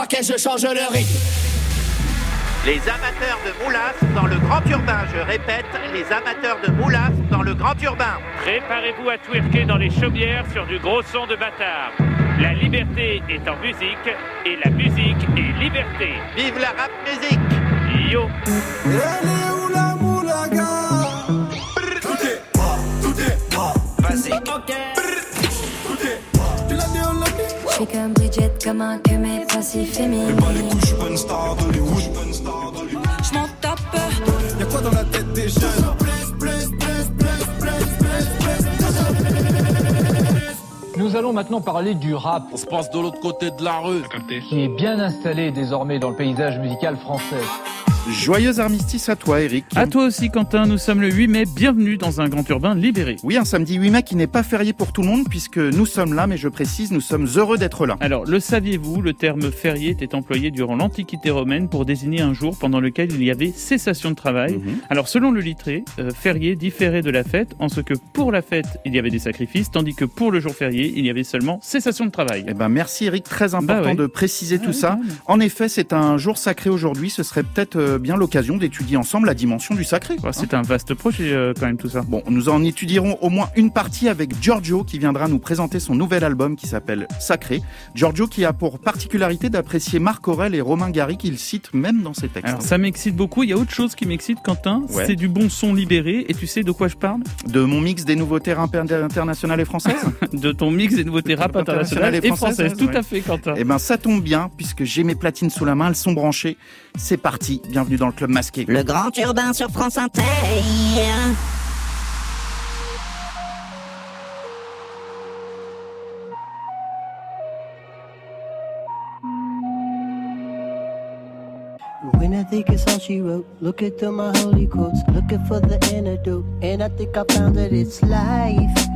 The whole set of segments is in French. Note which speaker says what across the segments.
Speaker 1: Ok, je change le rythme.
Speaker 2: Les amateurs de moulas dans le grand urbain, je répète, les amateurs de moulas dans le grand urbain.
Speaker 3: Préparez-vous à twerker dans les chaumières sur du gros son de bâtard. La liberté est en musique et la musique est liberté.
Speaker 2: Vive la rap musique
Speaker 3: Yo
Speaker 4: Je suis comme Bridget, comme un que mes passifs féminins.
Speaker 5: Je m'en tape.
Speaker 6: Y'a quoi dans la tête des jeunes?
Speaker 7: Nous allons maintenant parler du rap,
Speaker 8: On se passe de l'autre côté de la rue.
Speaker 7: qui est bien installé désormais dans le paysage musical français.
Speaker 9: Joyeux armistice à toi, Eric.
Speaker 10: À toi aussi, Quentin. Nous sommes le 8 mai. Bienvenue dans un grand urbain libéré.
Speaker 9: Oui, un samedi 8 mai qui n'est pas férié pour tout le monde puisque nous sommes là, mais je précise, nous sommes heureux d'être là.
Speaker 10: Alors, le saviez-vous, le terme férié était employé durant l'Antiquité romaine pour désigner un jour pendant lequel il y avait cessation de travail.
Speaker 9: Mhm.
Speaker 10: Alors, selon le littré, euh, férié différait de la fête en ce que pour la fête, il y avait des sacrifices, tandis que pour le jour férié, il y avait seulement cessation de travail.
Speaker 9: Eh ben, merci Eric, très important
Speaker 10: Bah ouais.
Speaker 9: de préciser
Speaker 10: Ah
Speaker 9: tout
Speaker 10: oui,
Speaker 9: ça. En effet, c'est un jour sacré aujourd'hui. Ce serait peut-être euh, bien l'occasion d'étudier ensemble la dimension du sacré.
Speaker 10: Bah,
Speaker 9: hein.
Speaker 10: C'est un vaste projet euh, quand même tout ça.
Speaker 9: Bon, nous en étudierons au moins une partie avec Giorgio qui viendra nous présenter son nouvel album qui s'appelle Sacré. Giorgio qui a pour particularité d'apprécier Marc Aurel et Romain Gary qu'il cite même dans ses textes.
Speaker 10: Alors ça m'excite beaucoup. Il y a autre chose qui m'excite, Quentin.
Speaker 9: Ouais.
Speaker 10: C'est du bon son libéré. Et tu sais de quoi je parle?
Speaker 9: De mon mix des nouveautés rap internationales et françaises?
Speaker 10: De ton mix des nouveautés rap internationales et françaises. Tout
Speaker 9: ouais.
Speaker 10: à fait, Quentin.
Speaker 9: Eh ben, ça tombe bien puisque j'ai mes platines sous la main, elles sont branchées. C'est parti. Bienvenue dans le club masqué.
Speaker 5: Le grand urbain sur France Inter.
Speaker 11: When I think it's all she wrote, look into my holy quotes, looking for the antidote, and I think I found that it's life,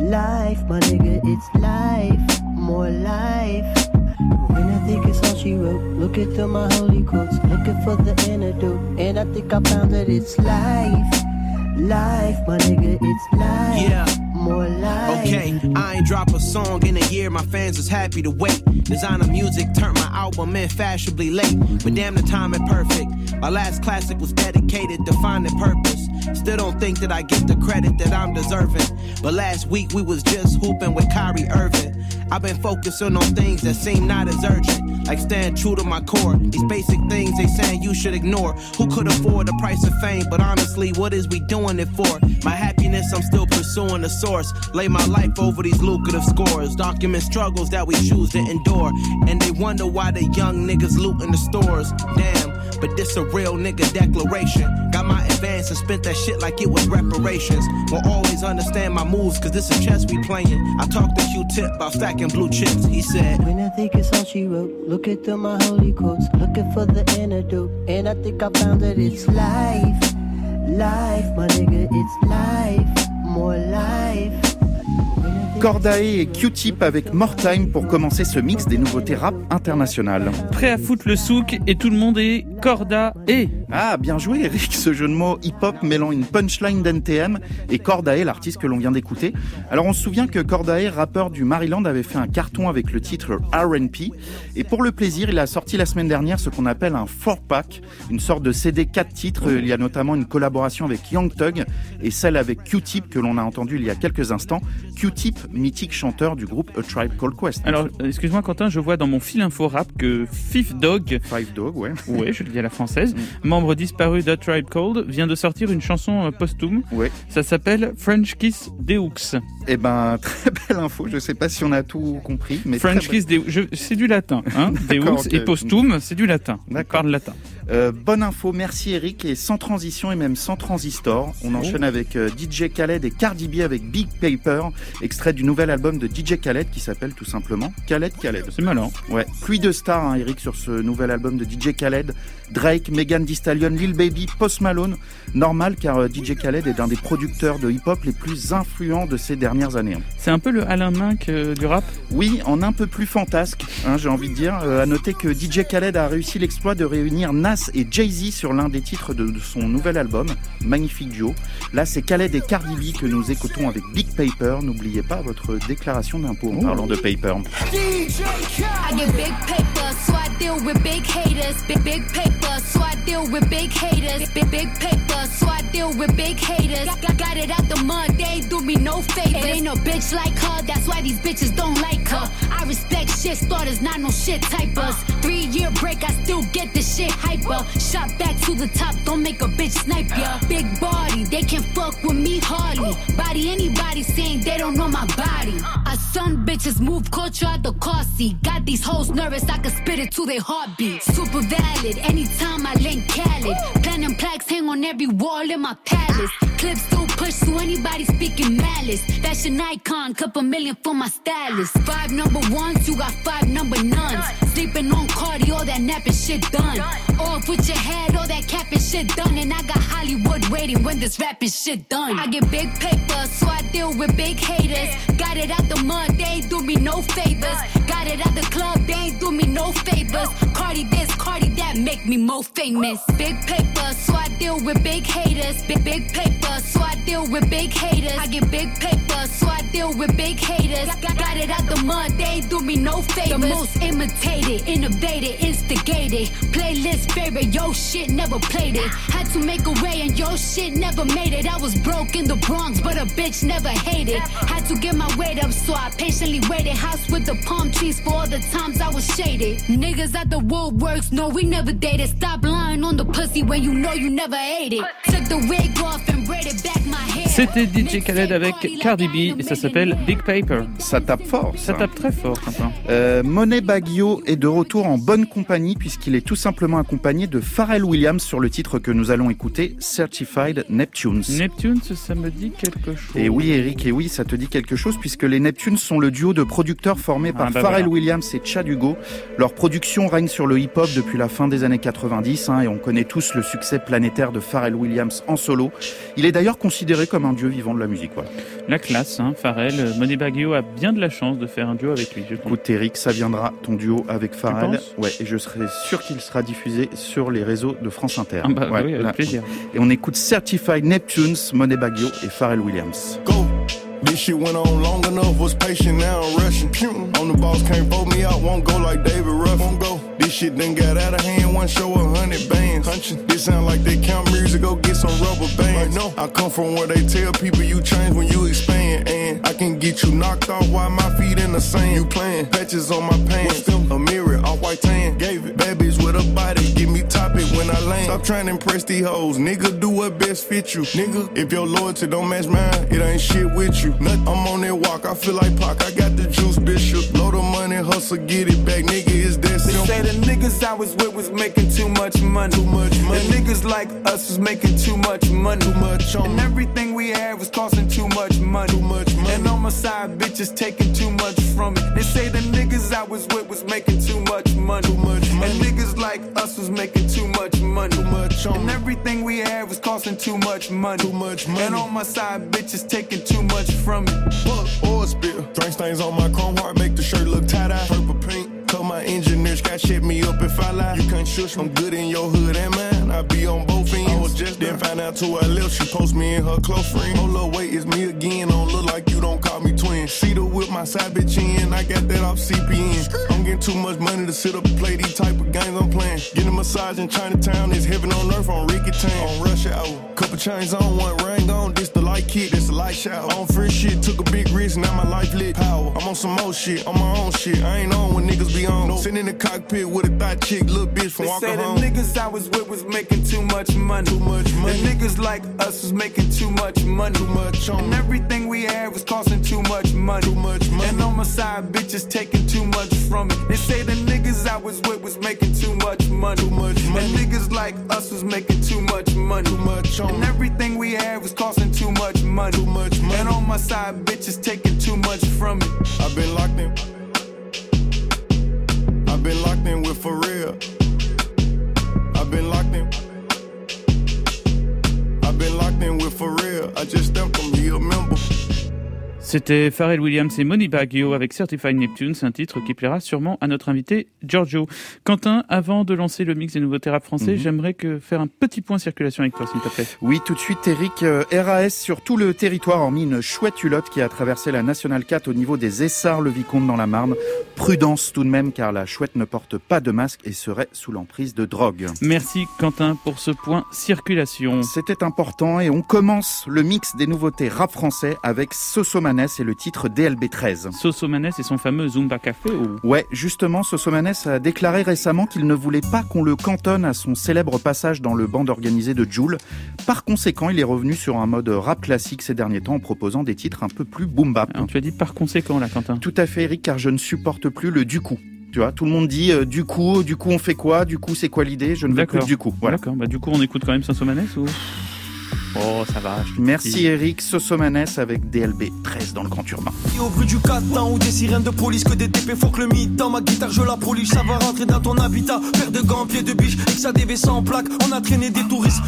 Speaker 11: life, my nigga, it's life, more life. When I think it's all she wrote, look into my holy quotes, looking for the antidote, and I think I found that it's life, life, my nigga, it's life,
Speaker 6: Yeah.
Speaker 11: more life.
Speaker 6: Okay, I ain't drop a song in a year, my fans is happy to wait. Designer music turned my album in fashionably late, but damn the timing perfect. My last classic was dedicated to finding purpose. Still don't think that I get the credit that I'm deserving. But last week we was just hooping with Kyrie Irving. I've been focusing on things that seem not as urgent, like staying true to my core. These basic things they saying you should ignore. Who could afford the price of fame? But honestly, what is we doing it for? My happiness, I'm still pursuing the source. Lay my life over these lucrative scores. Document struggles that we choose to endure. And they wonder why the young niggas looting the stores. Damn, but this a real nigga declaration. Got my advance and spent that shit like it was reparations. Will always understand my moves, cause this is chess we playing. I talked to Q-Tip about stacking blue chips. He said,
Speaker 11: When I think it's all she wrote, look into my holy quotes, looking for the antidote, and I think I found that it's life, life, my nigga, it's life, more life.
Speaker 9: Cordae et Q-Tip avec More Time pour commencer ce mix des nouveautés rap internationales.
Speaker 10: Prêt à foutre le souk et tout le monde est corda et.
Speaker 9: Ah, bien joué Eric, ce jeu de mots hip-hop mêlant une punchline d'NTM et Cordae, l'artiste que l'on vient d'écouter. Alors on se souvient que Cordae, rappeur du Maryland, avait fait un carton avec le titre R&P et pour le plaisir, il a sorti la semaine dernière ce qu'on appelle un 4-pack, une sorte de CD 4 titres. Il y a notamment une collaboration avec Young Thug et celle avec Q-Tip que l'on a entendu il y a quelques instants. Q-Tip, mythique chanteur du groupe A Tribe Called Quest.
Speaker 10: Alors, excuse-moi Quentin, je vois dans mon fil info rap que Fifth Dog,
Speaker 9: Five Dog, ouais.
Speaker 10: ouais, je le dis à la française,
Speaker 9: Mm.
Speaker 10: membre disparu d'A Tribe Called, vient de sortir une chanson euh, posthume.
Speaker 9: Ouais.
Speaker 10: Ça s'appelle French Kiss Deux.
Speaker 9: Eh ben, très belle info. Je sais pas si on a tout compris, mais
Speaker 10: French. Kiss Deux, c'est du latin. Hein Deux et posthume, c'est du latin.
Speaker 9: D'accord.
Speaker 10: Parle latin.
Speaker 9: Euh, bonne info, merci Eric. Et sans transition et même sans transistor, on enchaîne avec euh, DJ Khaled et Cardi B avec Big Paper, extrait du nouvel album de DJ Khaled qui s'appelle tout simplement Khaled Khaled.
Speaker 10: C'est malin.
Speaker 9: Ouais, pluie de stars, hein, Eric, sur ce nouvel album de DJ Khaled? Drake, Megan Thee Stallion, Lil Baby, Post Malone. Normal car euh, DJ Khaled est un des producteurs de hip-hop les plus influents de ces dernières années. hein.
Speaker 10: C'est un peu le Alain Minck euh, du rap?
Speaker 9: Oui, en un peu plus fantasque, hein, j'ai envie de dire. Euh, à noter que DJ Khaled a réussi l'exploit de réunir Nas et Jay-Z sur l'un des titres de, de son nouvel album, magnifique duo. Là, c'est Khaled et Cardi B que nous écoutons avec Big Paper. N'oubliez pas votre déclaration d'impôt en parlant de paper.
Speaker 4: I get big paper, so I deal
Speaker 1: with big haters, big big paper, so I deal with big haters, big big paper, so I deal with big haters. Got, got it out the mud, they ain't do me no favors. It ain't no bitch like her, that's why these bitches don't like her. I respect shit starters, not no shit typers. Three year break, I still get the shit hyper. Shot back to the top, don't make a bitch snipe ya. Big body, they can fuck with me hardly. Body anybody saying they don't know my body. I son bitches move culture out the car seat. Got these hoes nervous, I can spit it to their heartbeat. Super valid, anytime I link Khaled. Platinum plaques hang on every wall in my palace. Clips still push to anybody speaking malice. Fashion icon, couple million for my stylist. Five number ones, you got five number nuns. Sleeping on Cardi, all that napping shit done. With your head, all that capping shit done. And I got Hollywood waiting when this rapping shit done. I get big paper, so I deal with big haters. Got it out the mud, they ain't do me no favors. Got it at the club, they ain't do me no favors. Cardi this, Cardi that, make me more famous. Big paper, so I deal with big haters. Big big paper, so I deal with big haters. I get big paper, so I deal with big haters. Got, got it out the mud, they ain't do me no favors. The most imitated, innovated, instigated. Playlist favorite, yo shit never played it. Had to make a way and yo shit never made it. I was broke in the Bronx, but a bitch never hated. Had to get my weight up, so I patiently waited. House with the palm trees for all the times I was shaded. Niggas at the woodworks, no, we never dated. Stop lying on the pussy when you know you never ate it. Took the wig off and braided back my hair.
Speaker 10: C'était DJ Khaled avec Cardi B et ça s'appelle Big Paper.
Speaker 9: Ça tape fort.
Speaker 10: Ça tape très fort, Quentin.
Speaker 9: Euh, Monet Baggio est de retour en bonne compagnie puisqu'il est tout simplement accompagné de Pharrell Williams sur le titre que nous allons écouter, Certified Neptunes.
Speaker 10: Neptunes, ça me dit quelque chose.
Speaker 9: Et oui, Eric, et oui, ça te dit quelque chose puisque les Neptunes sont le duo de producteurs formés par
Speaker 10: Ah, bah
Speaker 9: Pharrell
Speaker 10: voilà.
Speaker 9: Williams et Chad Hugo. Leur production règne sur le hip-hop depuis la fin des années 90 hein, et on connaît tous le succès planétaire de Pharrell Williams en solo. Il est d'ailleurs considéré comme un dieu vivant de la musique. Voilà.
Speaker 10: La classe, hein, Pharrell. Monet Baggio a bien de la chance de faire un duo avec lui, je.
Speaker 9: Écoute Eric, ça viendra ton duo avec Pharrell. Ouais, et je serai sûr qu'il sera diffusé sur les réseaux de France Inter.
Speaker 10: Ah bah
Speaker 9: Ouais,
Speaker 10: oui, avec plaisir.
Speaker 9: Et on écoute Certified Neptunes, Monet Baggio et Pharrell Williams.
Speaker 12: Go. This shit went on long enough, was patient, now I'm rushing. On the boss, can't vote me out, won't go like David Ruff. Won't go. This shit done got out of hand, one show a hundred bands. Hunching. This sound like they count music, go get some rubber bands. no, I come from where they tell people you change when you expand. And I can get you knocked off while my feet in the sand. You playing patches on my pants, a mirror, white tan. Gave it, Babies with a body, give me top when I land. Stop trying to impress these hoes, nigga, do what best fit you. Nigga, if your loyalty don't match mine, it ain't shit with you. Nothing, I'm on that walk, I feel like Pac, I got the juice, bishop. Load of money, hustle, get it back, nigga, it's that simple.
Speaker 13: They say the niggas I was with was making too much money. Too
Speaker 12: much money.
Speaker 13: And niggas like us was making too much money.
Speaker 12: Too much on
Speaker 13: And everything we had was costing too much money.
Speaker 12: Too much money.
Speaker 13: And on my side, bitches taking too much from me. They say the niggas I was with was making too much money.
Speaker 12: Too much money.
Speaker 13: And niggas like us was making too much money.
Speaker 12: Too much on
Speaker 13: And everything we had was costing too much money.
Speaker 12: Too much money.
Speaker 13: And on my side, bitches taking too much from me.
Speaker 12: Fuck oil spill. Drink stains on my chrome heart, make the shirt look tie dye. Purple pink. Tell my engineers got shit me up if I lie. You can't shush me. I'm good in your hood and mine. I be on both ends. I was just then find out to I left. She post me in her close friend. Hold up, wait, it's me again. Don't look like you don't call me twin. She the whip my side bitch in. I got that off CPN. I'm getting too much money to sit up and play these type of games I'm playing. Getting a massage in Chinatown is heaven on earth on Ricky Town. On hour. Couple chains on, one ring on. This the light kid, this the light shower. On free shit, took a big risk, now my life lit. Power. I'm on some more shit, on my own shit. I ain't on when niggas be on. Sitting in the cockpit with a thought chick, little bitch from
Speaker 13: They
Speaker 12: walking
Speaker 13: say the niggas I was with was making too much money.
Speaker 12: Too much money.
Speaker 13: And niggas like us was making too much money.
Speaker 12: Too much on
Speaker 13: And everything we had was costing too much money.
Speaker 12: Too much money.
Speaker 13: And on my side, bitches taking too much from it. They say the niggas I was with was making too much money.
Speaker 12: Too much money.
Speaker 13: And niggas like us was making too much money.
Speaker 12: Too much on
Speaker 13: And everything we had was costing too much money.
Speaker 12: Too much money.
Speaker 13: And on my side, bitches taking too much from me.
Speaker 12: I've been locked in. I've been locked in with for real. I've been locked in. I've been locked in with for real. I just stepped from here, a member.
Speaker 10: C'était Pharrell Williams et Moni Baggio avec Certified Neptune, c'est un titre qui plaira sûrement à notre invité Giorgio. Quentin, avant de lancer le mix des nouveaux rap français,
Speaker 9: Mhm.
Speaker 10: j'aimerais que faire un petit point circulation avec toi, s'il te plaît.
Speaker 9: Oui, tout de suite, Eric. euh, RAS sur tout le territoire, hormis une chouette hulotte qui a traversé la Nationale 4 au niveau des Essarts-le-Vicomte dans la Marne. Prudence tout de même, car la chouette ne porte pas de masque et serait sous l'emprise de drogue.
Speaker 10: Merci Quentin pour ce point circulation.
Speaker 9: C'était important et on commence le mix des nouveautés rap français avec Sosomanes et le titre DLB13.
Speaker 10: Sosomanes et son fameux Zumba Café ou...
Speaker 9: Ouais, justement, Sosomanes a déclaré récemment qu'il ne voulait pas qu'on le cantonne à son célèbre passage dans le band organisé de Joule. Par conséquent, il est revenu sur un mode rap classique ces derniers temps en proposant des titres un peu plus boom bap.
Speaker 10: Alors, tu as dit par conséquent là, Quentin.
Speaker 9: Tout à fait, Eric, car je ne supporte plus le du coup. Tu vois, tout le monde dit euh, du coup, du coup on fait quoi, du coup c'est quoi l'idée, je ne veux plus du coup. Voilà.
Speaker 10: D'accord, bah du coup on écoute quand même Sosomanes ou... Oh, ça va.
Speaker 9: Merci
Speaker 10: dis.
Speaker 9: Eric, Sosomanes avec DLB 13 dans le Grand Urbain.
Speaker 14: Au bruit du catin ou des sirènes de police que des TP faut que le mythe Dans ma guitare je la polish Ça va rentrer dans ton habitat Paire de gants, pieds de biche Et que ça dévait sans plaque On a traîné des touristes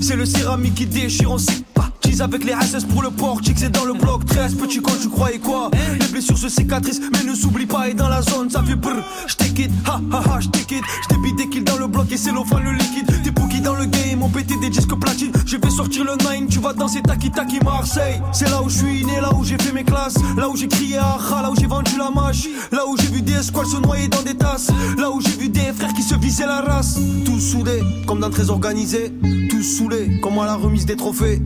Speaker 14: C'est le céramique qui déchire On sait pas Cheese avec les SS pour le portique C'est dans le bloc 13 Petit con tu croyais quoi? Les blessures se cicatrisent Mais ne s'oublie pas Et dans la zone ça fait brr J't'ai quitte Ha ha ha j't'ai quitte J't'ai bidé des kills dans le bloc Et c'est l'offre le liquide. Des bookies dans le game On pété des disques platine Je vais sortir le 9 Tu vas danser Taki Taki Marseille. C'est là où je suis né Là où j'ai fait mes classes. Là où j'ai crié ah Là où j'ai vendu la mâche. Là où j'ai vu des squales se noyer dans des tasses. Là où j'ai vu des frères qui se visaient la race. Tous soudés comme dans très organisé. Tous saoulés comme à la remise des trophées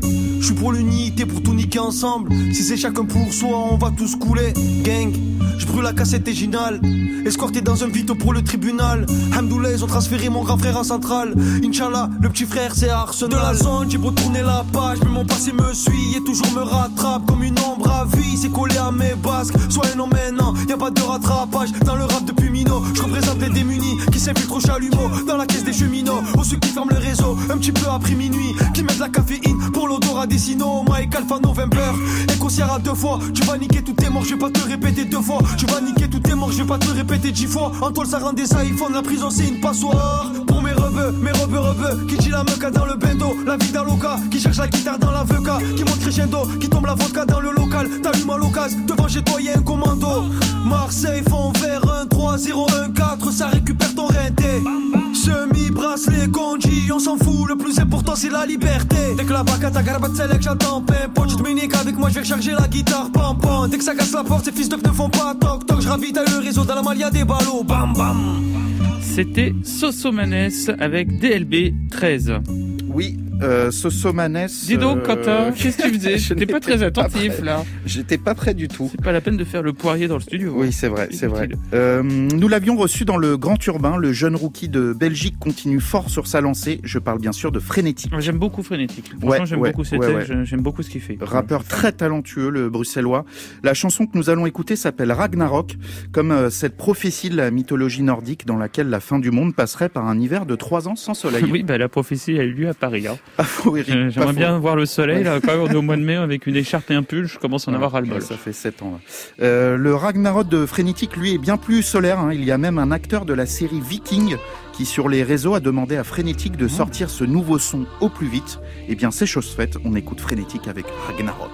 Speaker 14: suis pour l'unité pour tout niquer ensemble. Si c'est chacun pour soi on va tous couler. Gang je brûle la cassette originale. Escorté dans un vito pour le tribunal. Hamdoullah ils ont transféré mon grand frère en centrale. Inch'Allah le petit frère c'est Arsenal. De la zone j'ai beau tourner la page Mais mon passé me suit et toujours me rattrape Comme une ombre à vie. C'est collé à mes basques. Un homme maintenant y a pas de rattrapage. Dans le rap depuis Mino Je représente les démunis Qui s'infiltrent au chalumeau. Dans la caisse des cheminots Aux ceux qui ferment le réseau Un petit peu après minuit Qui mettent la caféine pour l'odorat des sinos Mike 20 peur Et qu'on à deux fois. Tu vas niquer tout tes morts Je vais pas te répéter deux fois. Tu vas niquer tout tes morts Je vais pas te répéter dix fois. En toile ça rend des iPhones La prison c'est une passoire. Pour mes rebeux Mes rebeux rebeux. Qui dit la meuca dans le bendo La vie d'un loca. Qui cherche la guitare dans la Qui monte crescendo Qui tombe la vodka dans le local. T'allumes à l'occasion Devant chez toi y'a un commando. Marseille fond vert 1 3 0 1 4 Ça récupère ton renté Semi bracelet conji On s'en fout Le plus important c'est la liberté. Dès que la bac ta garbat select j'entends pimpo Tu te m'uniques avec moi je vais recharger la guitare pam pam. Dès que ça casse la porte ces fils de ne font pas toc toc. Je ravitaille le réseau dans la malia des ballots Bam bam.
Speaker 10: C'était Sosomanes avec DLB 13.
Speaker 9: Oui, euh, Sosomanes.
Speaker 10: Dis donc,
Speaker 9: euh,
Speaker 10: Quentin, qu'est-ce que tu faisais T'étais pas très attentif, là.
Speaker 9: J'étais pas prêt du tout.
Speaker 10: C'est pas la peine de faire le poirier dans le studio.
Speaker 9: Oui, c'est vrai, c'est vrai. Euh, nous l'avions reçu dans le Grand Urbain. Le jeune rookie de Belgique continue fort sur sa lancée. Je parle bien sûr de Frénétique.
Speaker 10: J'aime beaucoup Frénétique.
Speaker 9: Ouais,
Speaker 10: j'aime
Speaker 9: ouais,
Speaker 10: beaucoup
Speaker 9: ouais,
Speaker 10: j'aime beaucoup ce qu'il fait.
Speaker 9: Rappeur très talentueux, le bruxellois. La chanson que nous allons écouter s'appelle Ragnarok, comme euh, cette prophétie de la mythologie nordique dans laquelle la fin du monde passerait par un hiver de trois ans sans soleil.
Speaker 10: Oui, bah, la prophétie a eu lieu à Paris. hein. Euh, J'aimerais bien voir le soleil, là, quand on est au mois de mai avec une écharpe et un pull, je commence à en avoir ras le bol.
Speaker 9: Ouais, Ça fait 7 ans. Là. Euh, le Ragnarok de Frénétique, lui, est bien plus solaire. hein. Il y a même un acteur de la série Viking qui, sur les réseaux, a demandé à Frénétique
Speaker 10: Ah.
Speaker 9: de sortir ce nouveau son au plus vite. Eh bien, c'est chose faite. On écoute Frénétique avec Ragnarok.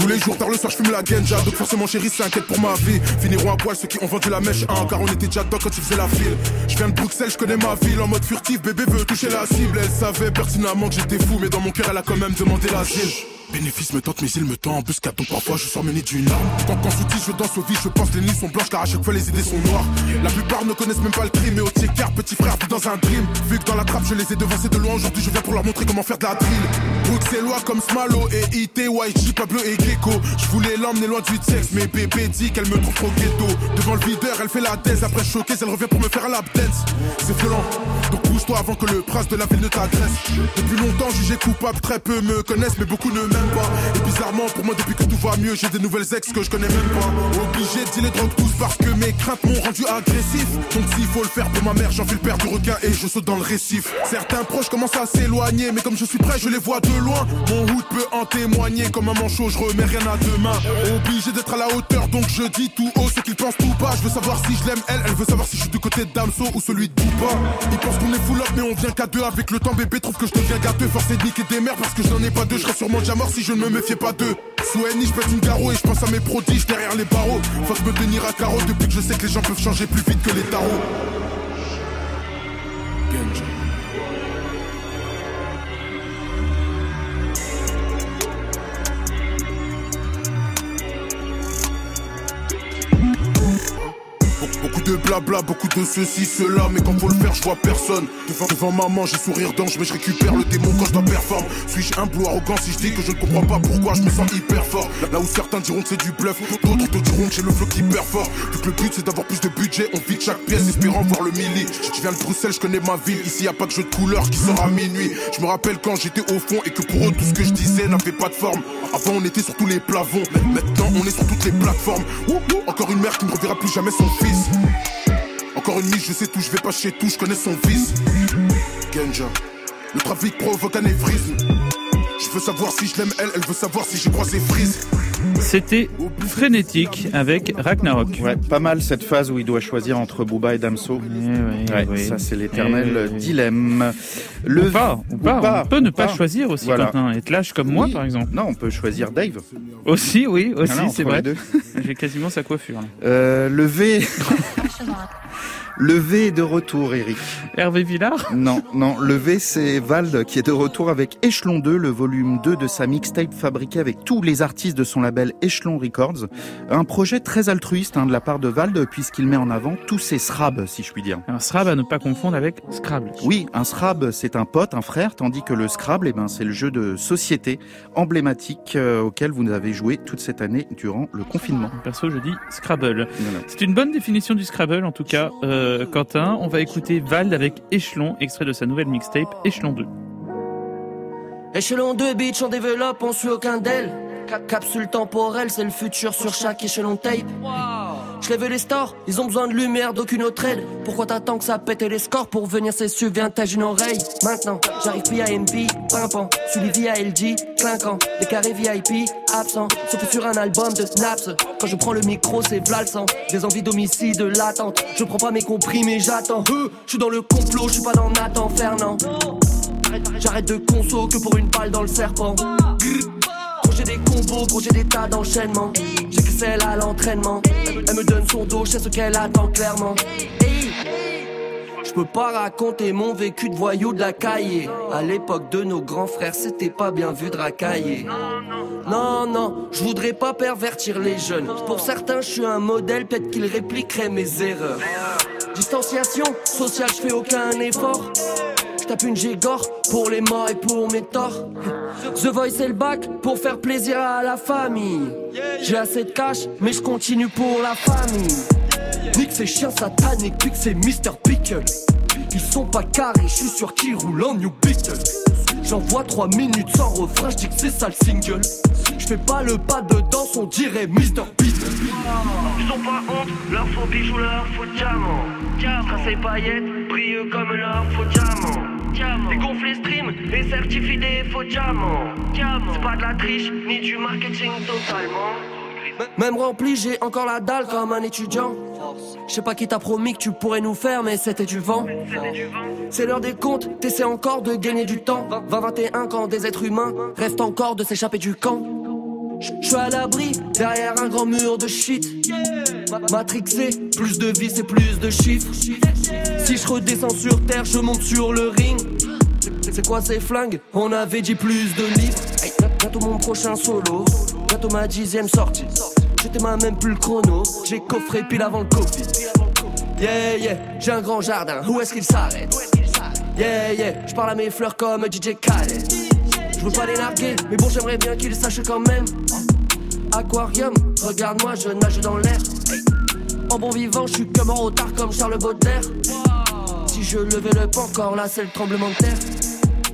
Speaker 15: Tous les jours, tard le soir, je fume la genja. Donc forcément, chérie, s'inquiète pour ma vie. Finiront à poil ceux qui ont vendu la mèche 1. Car on était déjà dedans quand tu faisais la file. Je viens de Bruxelles, je connais ma ville. En mode furtif, bébé veut toucher la cible. Elle savait pertinemment que j'étais fou. Mais dans mon cœur, elle a quand même demandé l'asile. Bénéfice me tente, mais il me tend en buscade. Donc parfois, je sors mené d'une arme. Quand sous je danse au vide. Je pense les nuits sont blanches car à chaque fois, les idées sont noires. La plupart ne connaissent même pas le crime. Mais au car petit frère, vit dans un dream. Vu que dans la trappe, je les ai devancés de loin. Aujourd'hui, je viens pour leur montrer comment faire de la drill. Bruxellois comme Smalo et IT, YG, Pablo et Gecko. Je voulais l'emmener loin du sexe, mais bébé dit qu'elle me trouve trop ghetto. Devant le videur, elle fait la thèse. Après choquée, elle revient pour me faire lap dance. C'est violent, donc pousse-toi avant que le prince de la ville ne t'agresse. Depuis longtemps, jugé coupable, très peu me connaissent, mais beaucoup ne m'aiment Et bizarrement, pour moi, depuis que tout va mieux, j'ai des nouvelles ex que je connais même pas. Obligé de les drogues tous parce que mes craintes m'ont rendu agressif. Donc s'il faut le faire pour ma mère, j'enfile le père du requin et je saute dans le récif. Certains proches commencent à s'éloigner, mais comme je suis prêt, je les vois de loin. Mon hood peut en témoigner, comme un manchot, je remets rien à demain. Obligé d'être à la hauteur, donc je dis tout haut ce qu'ils pensent tout bas. Je veux savoir si je l'aime, elle, elle veut savoir si je suis du côté Damso ou celui de Booba. Ils pensent qu'on est full up, mais on vient qu'à deux avec le temps. Bébé trouve que je deviens gâteux, forcé de niquer des mères parce que je n'en ai pas deux. Je serais sûrement déjà mort si je ne me méfiais pas d'eux. Sous Annie, je pète une garrot et je pense à mes prodiges derrière les barreaux. Faut me tenir à carreau depuis que je sais que les gens peuvent changer plus vite que les tarots. De blabla, beaucoup de ceci, cela, mais quand faut le faire, je vois personne. Devant, maman, j'ai sourire d'ange, mais je récupère le démon quand je dois performer. Suis-je humble ou arrogant si je dis que je ne comprends pas pourquoi je me sens hyper fort? Là où certains diront que c'est du bluff, d'autres te diront que j'ai le flow hyper fort. Vu que le but c'est d'avoir plus de budget, on vide chaque pièce espérant voir le milli. Je viens de Bruxelles, je connais ma ville, ici y a pas de jeu de couleurs qui sort à minuit. Je me rappelle quand j'étais au fond et que pour eux tout ce que je disais n'avait pas de forme. Avant on était sur tous les plafonds, maintenant on est sur toutes les plateformes. Encore une mère qui ne reverra plus jamais son fils. Encore une mise, je sais tout, je vais pas chez tout, je connais son vice. Genja, le trafic provoque un névrisme. Je veux savoir si je l'aime elle, elle veut savoir si j'ai croisé Freeze.
Speaker 10: C'était frénétique avec Ragnarok.
Speaker 9: Ouais, pas mal cette phase où il doit choisir entre Booba et Damso. Ouais,
Speaker 10: oui.
Speaker 9: Ça, c'est l'éternel
Speaker 10: Eh
Speaker 9: dilemme. Le
Speaker 10: Ou pas, ou pas. On peut ne pas choisir aussi,
Speaker 9: Voilà.
Speaker 10: Quentin. Être lâche comme moi, par exemple.
Speaker 9: Non, on peut choisir Dave.
Speaker 10: Aussi, oui, aussi, c'est vrai. J'ai quasiment sa coiffure.
Speaker 9: Euh, le V. le V est de retour, Eric.
Speaker 10: Hervé Villard
Speaker 9: Non, non, le V c'est Vald qui est de retour avec Échelon 2, le volume 2 de sa mixtape fabriquée avec tous les artistes de son label Échelon Records. Un projet très altruiste hein, de la part de Vald puisqu'il met en avant tous ses SRAB, si je puis dire.
Speaker 10: Un Srab à ne pas confondre avec Scrabble.
Speaker 9: Oui, un SRAB c'est un pote, un frère, tandis que le Scrabble, eh ben, c'est le jeu de société emblématique euh, auquel vous avez joué toute cette année durant le confinement.
Speaker 10: Perso, je dis Scrabble. C'est une bonne définition du Scrabble, en tout cas, euh, Quentin. On va écouter Vald avec Échelon, extrait de sa nouvelle mixtape Échelon 2.
Speaker 16: Échelon 2, bitch, on développe, on suit aucun d'elles. Cap- Capsule temporelle, c'est le futur sur chaque échelon tape. Je les stores, ils ont besoin de lumière d'aucune autre aide. Pourquoi t'attends que ça pète les scores pour venir s'essuyer vintage une oreille? Maintenant, j'arrive PIMP, pimpant, suivi via LG, clinquant, des carrés VIP, absent, sauf sur un album de Snaps. Quand je prends le micro, c'est vlalsant, des envies d'homicide latentes. Je prends pas mes comprimés, j'attends. Je suis dans le complot, je suis pas dans Nathan Fernand. J'arrête de conso que pour une balle dans le serpent. J'ai des combos, gros j'ai des tas d'enchaînements. J'ai que celle à l'entraînement. Elle me donne son dos, je sais ce qu'elle attend clairement. Je peux pas raconter mon vécu de voyou de la cahier. À l'époque de nos grands frères, c'était pas bien vu de racailler. Non, non, je voudrais pas pervertir les jeunes. Pour certains, je suis un modèle, peut-être qu'ils répliqueraient mes erreurs. Distanciation sociale, je fais aucun effort. Tape une Gégor pour les morts et pour mes torts. The Voice et le bac pour faire plaisir à la famille. J'ai assez de cash, mais je continue pour la famille. Nique ces chiens sataniques, pique ces Mr. Pickle. Ils sont pas carrés, je suis sûr qu'ils roulent en New Beetle. J'envoie 3 minutes sans refrain, je que c'est ça le single. Je fais pas le pas de danse, on dirait Mr. Beetle.
Speaker 17: Ils ont pas honte, leur faux bijoux, leur faux diamant. Ces paillettes brillent comme leur faux diamant. Les gonflés stream, les certifient des faux diamants. C'est pas de la triche, ni du marketing totalement.
Speaker 16: Même rempli, j'ai encore la dalle comme un étudiant. Je sais pas qui t'a promis que tu pourrais nous faire, mais c'était du vent. C'est l'heure des comptes, t'essaies encore de gagner du temps. 20-21 quand des êtres humains rêvent encore de s'échapper du camp. Je suis à l'abri derrière un grand mur de shit. Ma- Matrixé, plus de vie c'est plus de chiffres. Si je redescends sur terre, je monte sur le ring. C'est- quoi ces flingues? On avait dit plus de livres. Hey, bientôt mon prochain solo, bientôt ma dixième sortie. J'étais ma même plus le chrono, j'ai coffré pile avant le Covid. Yeah, yeah, j'ai un grand jardin, où est-ce qu'il s'arrête? Yeah, yeah, je parle à mes fleurs comme DJ Khaled. Je veux pas les larguer, mais bon, j'aimerais bien qu'ils sachent quand même. Aquarium, regarde-moi, je nage dans l'air. En bon vivant, je suis comme en retard, comme Charles Baudelaire. Je levais le pas encore, là, c'est le tremblement de terre.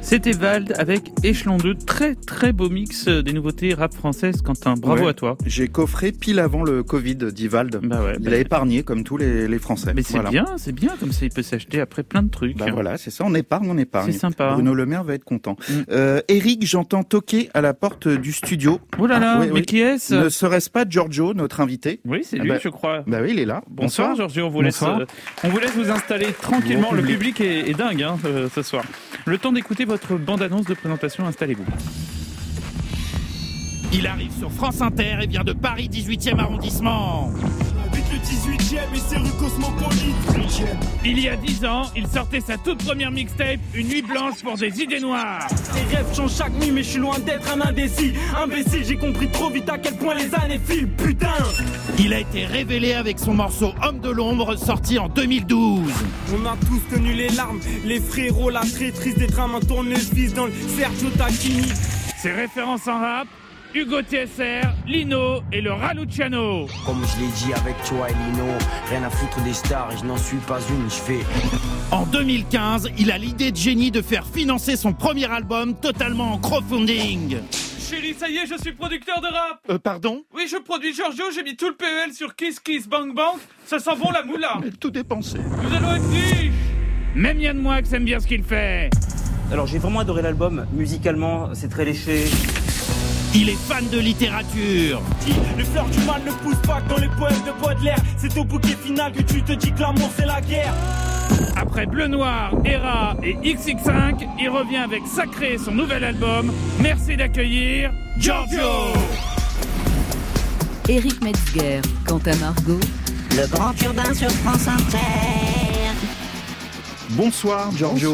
Speaker 10: C'était Vald avec Échelon 2. Très très beau mix euh, des nouveautés rap françaises. Quentin, bravo
Speaker 9: Ouais.
Speaker 10: à toi.
Speaker 9: J'ai coffré pile avant le Covid, dit Vald.
Speaker 10: Bah ouais,
Speaker 9: il
Speaker 10: bah-
Speaker 9: a épargné comme tous les, les Français.
Speaker 10: Mais c'est
Speaker 9: Voilà.
Speaker 10: bien, c'est bien, comme ça il peut s'acheter après plein de trucs.
Speaker 9: Bah voilà, c'est ça, on épargne, on épargne.
Speaker 10: C'est sympa.
Speaker 9: Bruno Le Maire va être content. Euh, Eric, j'entends toquer à la porte du studio.
Speaker 10: Oh là là,
Speaker 9: oui,
Speaker 10: mais
Speaker 9: oui.
Speaker 10: qui est-ce
Speaker 9: Ne serait-ce pas Giorgio, notre invité
Speaker 10: Oui, c'est
Speaker 9: Ah
Speaker 10: lui,
Speaker 9: bah-
Speaker 10: je crois.
Speaker 9: Bah oui, il est là.
Speaker 10: Bonsoir, Giorgio, on vous, laisse, euh, on vous laisse vous installer tranquillement.
Speaker 9: Bon
Speaker 10: Le
Speaker 9: public.
Speaker 10: public est, est dingue hein, euh, ce soir. Le temps d'écouter votre bande-annonce de présentation, installez-vous.
Speaker 2: Il arrive sur France Inter et vient de Paris 18e arrondissement.
Speaker 18: Le 18ème et c'est rue Cosmopolite.
Speaker 3: Il y a 10 ans, il sortait sa toute première mixtape, Une nuit blanche pour des idées noires.
Speaker 16: Les rêves changent chaque nuit, mais je suis loin d'être un indécis. Imbécile, j'ai compris trop vite à quel point les années filent, putain.
Speaker 2: Il a été révélé avec son morceau Homme de l'ombre sorti en 2012.
Speaker 16: On a tous tenu les larmes, les frérots, la traîtrise des drames, un tournevis dans le Sergio Tacchini.
Speaker 3: Ses références en rap, Hugo TSR, Lino et le Raluciano.
Speaker 19: Comme je l'ai dit avec toi et Lino, rien à foutre des stars et je n'en suis pas une, je fais.
Speaker 2: En 2015, il a l'idée de génie de faire financer son premier album totalement en crowdfunding.
Speaker 3: Chérie, ça y est, je suis producteur de rap.
Speaker 9: Euh, pardon?
Speaker 3: Oui, je produis Giorgio, j'ai mis tout le PEL sur Kiss Kiss Bang Bang. Ça sent bon la moula.
Speaker 9: Tout dépensé.
Speaker 3: Nous allons être riches. Même Yann Moix aime bien ce qu'il fait.
Speaker 20: Alors j'ai vraiment adoré l'album, musicalement c'est très léché.
Speaker 2: Il est fan de littérature.
Speaker 16: Les fleurs du mal ne poussent pas que dans les poèmes de Baudelaire. C'est au bouquet final que tu te dis que l'amour c'est la guerre.
Speaker 3: Après Bleu Noir, Era et XX5, il revient avec Sacré, son nouvel album. Merci d'accueillir Giorgio.
Speaker 21: Éric Metzger, Quentin Margot.
Speaker 5: Le grand urbain sur France Inter.
Speaker 9: Bonsoir Giorgio.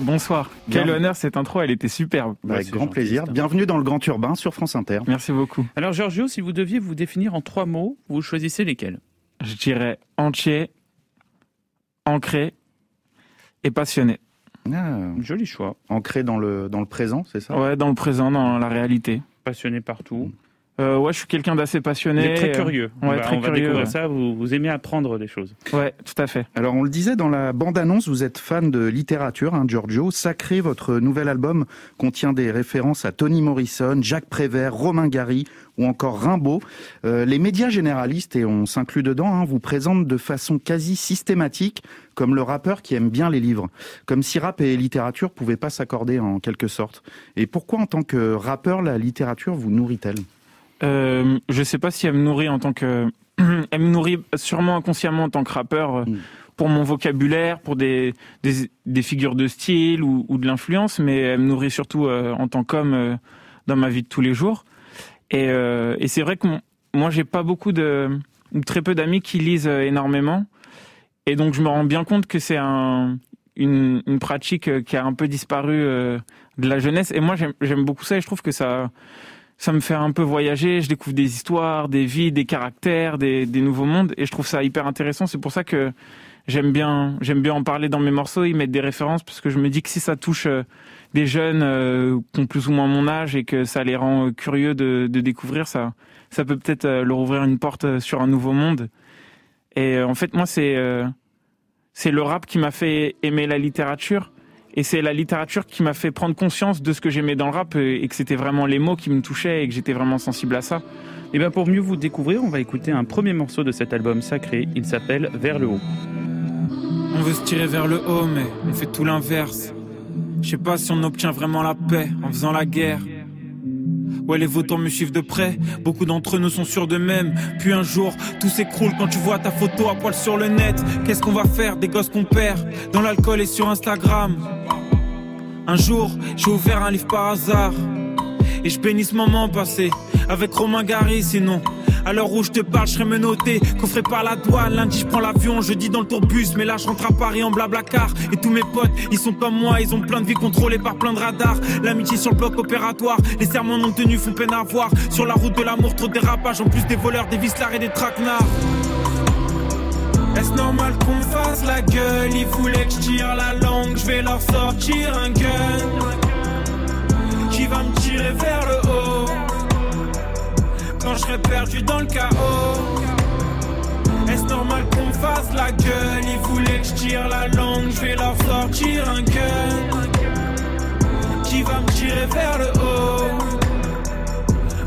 Speaker 22: Bonsoir. Quel honneur cette intro, elle était superbe.
Speaker 9: Avec grand plaisir. Bienvenue dans le Grand Urbain sur France Inter.
Speaker 22: Merci beaucoup.
Speaker 10: Alors Giorgio, si vous deviez vous définir en trois mots, vous choisissez lesquels?
Speaker 22: Je dirais entier, ancré et passionné.
Speaker 9: Ah,
Speaker 10: Joli choix.
Speaker 9: ancré dans le, dans le présent, c'est ça?
Speaker 22: Ouais, dans le présent, dans la réalité.
Speaker 10: Passionné partout.
Speaker 22: Euh, ouais, je suis quelqu'un d'assez passionné.
Speaker 10: très curieux. On
Speaker 22: Ouais,
Speaker 10: va,
Speaker 22: très
Speaker 10: on va
Speaker 22: curieux.
Speaker 10: découvrir
Speaker 22: ouais.
Speaker 10: ça. Vous, vous aimez apprendre des choses.
Speaker 22: Ouais, tout à fait.
Speaker 9: Alors on le disait dans la bande-annonce, vous êtes fan de littérature, hein, Giorgio. Sacré, votre nouvel album contient des références à Toni Morrison, Jacques Prévert, Romain Gary ou encore Rimbaud. Euh, les médias généralistes, et on s'inclut dedans, hein, vous présentent de façon quasi systématique comme le rappeur qui aime bien les livres. Comme si rap et littérature pouvaient pas s'accorder en quelque sorte. Et pourquoi en tant que rappeur, la littérature vous nourrit-elle?
Speaker 22: Euh, je sais pas si elle me nourrit en tant que. elle me nourrit sûrement inconsciemment en tant que rappeur euh, pour mon vocabulaire, pour des, des, des figures de style ou, ou de l'influence, mais elle me nourrit surtout euh, en tant qu'homme euh, dans ma vie de tous les jours. Et, euh, et c'est vrai que mon- moi, j'ai pas beaucoup de. ou très peu d'amis qui lisent énormément. Et donc, je me rends bien compte que c'est un, une, une pratique qui a un peu disparu euh, de la jeunesse. Et moi, j'aime j'aime beaucoup ça et je trouve que ça ça me fait un peu voyager, je découvre des histoires, des vies, des caractères, des, des nouveaux mondes, et je trouve ça hyper intéressant. C'est pour ça que j'aime bien, j'aime bien en parler dans mes morceaux, y mettre des références, parce que je me dis que si ça touche euh, des jeunes euh, qui ont plus ou moins mon âge et que ça les rend euh, curieux de, de découvrir, ça, ça peut peut-être euh, leur ouvrir une porte sur un nouveau monde. Et en fait, moi, c'est euh, c'est le rap qui m'a fait aimer la littérature. Et c'est la littérature qui m'a fait prendre conscience de ce que j'aimais dans le rap et que c'était vraiment les mots qui me touchaient et que j'étais vraiment sensible à ça.
Speaker 10: Et bien pour mieux vous découvrir, on va écouter un premier morceau de cet album sacré. Il s'appelle Vers le haut.
Speaker 22: On veut se tirer vers le haut, mais on fait tout l'inverse. Je sais pas si on obtient vraiment la paix en faisant la guerre. Ouais, les votants me suivent de près. Beaucoup d'entre eux ne sont sûrs d'eux-mêmes. Puis un jour, tout s'écroule quand tu vois ta photo à poil sur le net. Qu'est-ce qu'on va faire des gosses qu'on perd dans l'alcool et sur Instagram? Un jour, j'ai ouvert un livre par hasard. Et je bénis ce moment passé avec Romain Gary, sinon. À l'heure où je te parle, je serais menotté, coffré par la douane. Lundi, je prends l'avion, jeudi dans le tourbus. Mais là, je rentre à Paris en blablacar. Et tous mes potes, ils sont comme moi, ils ont plein de vies contrôlées par plein de radars. L'amitié sur le bloc opératoire, les serments non tenus font peine à voir. Sur la route de l'amour, trop dérapage. En plus des voleurs, des vislards et des traquenards. Est-ce normal qu'on fasse la gueule? Ils voulaient que je tire la langue, je vais leur sortir un gun Qui va me tirer vers le haut. Quand je serai perdu dans le chaos. Est-ce normal qu'on fasse la gueule? Ils voulaient que je tire la langue, je vais leur sortir un gun Qui va me tirer vers le haut?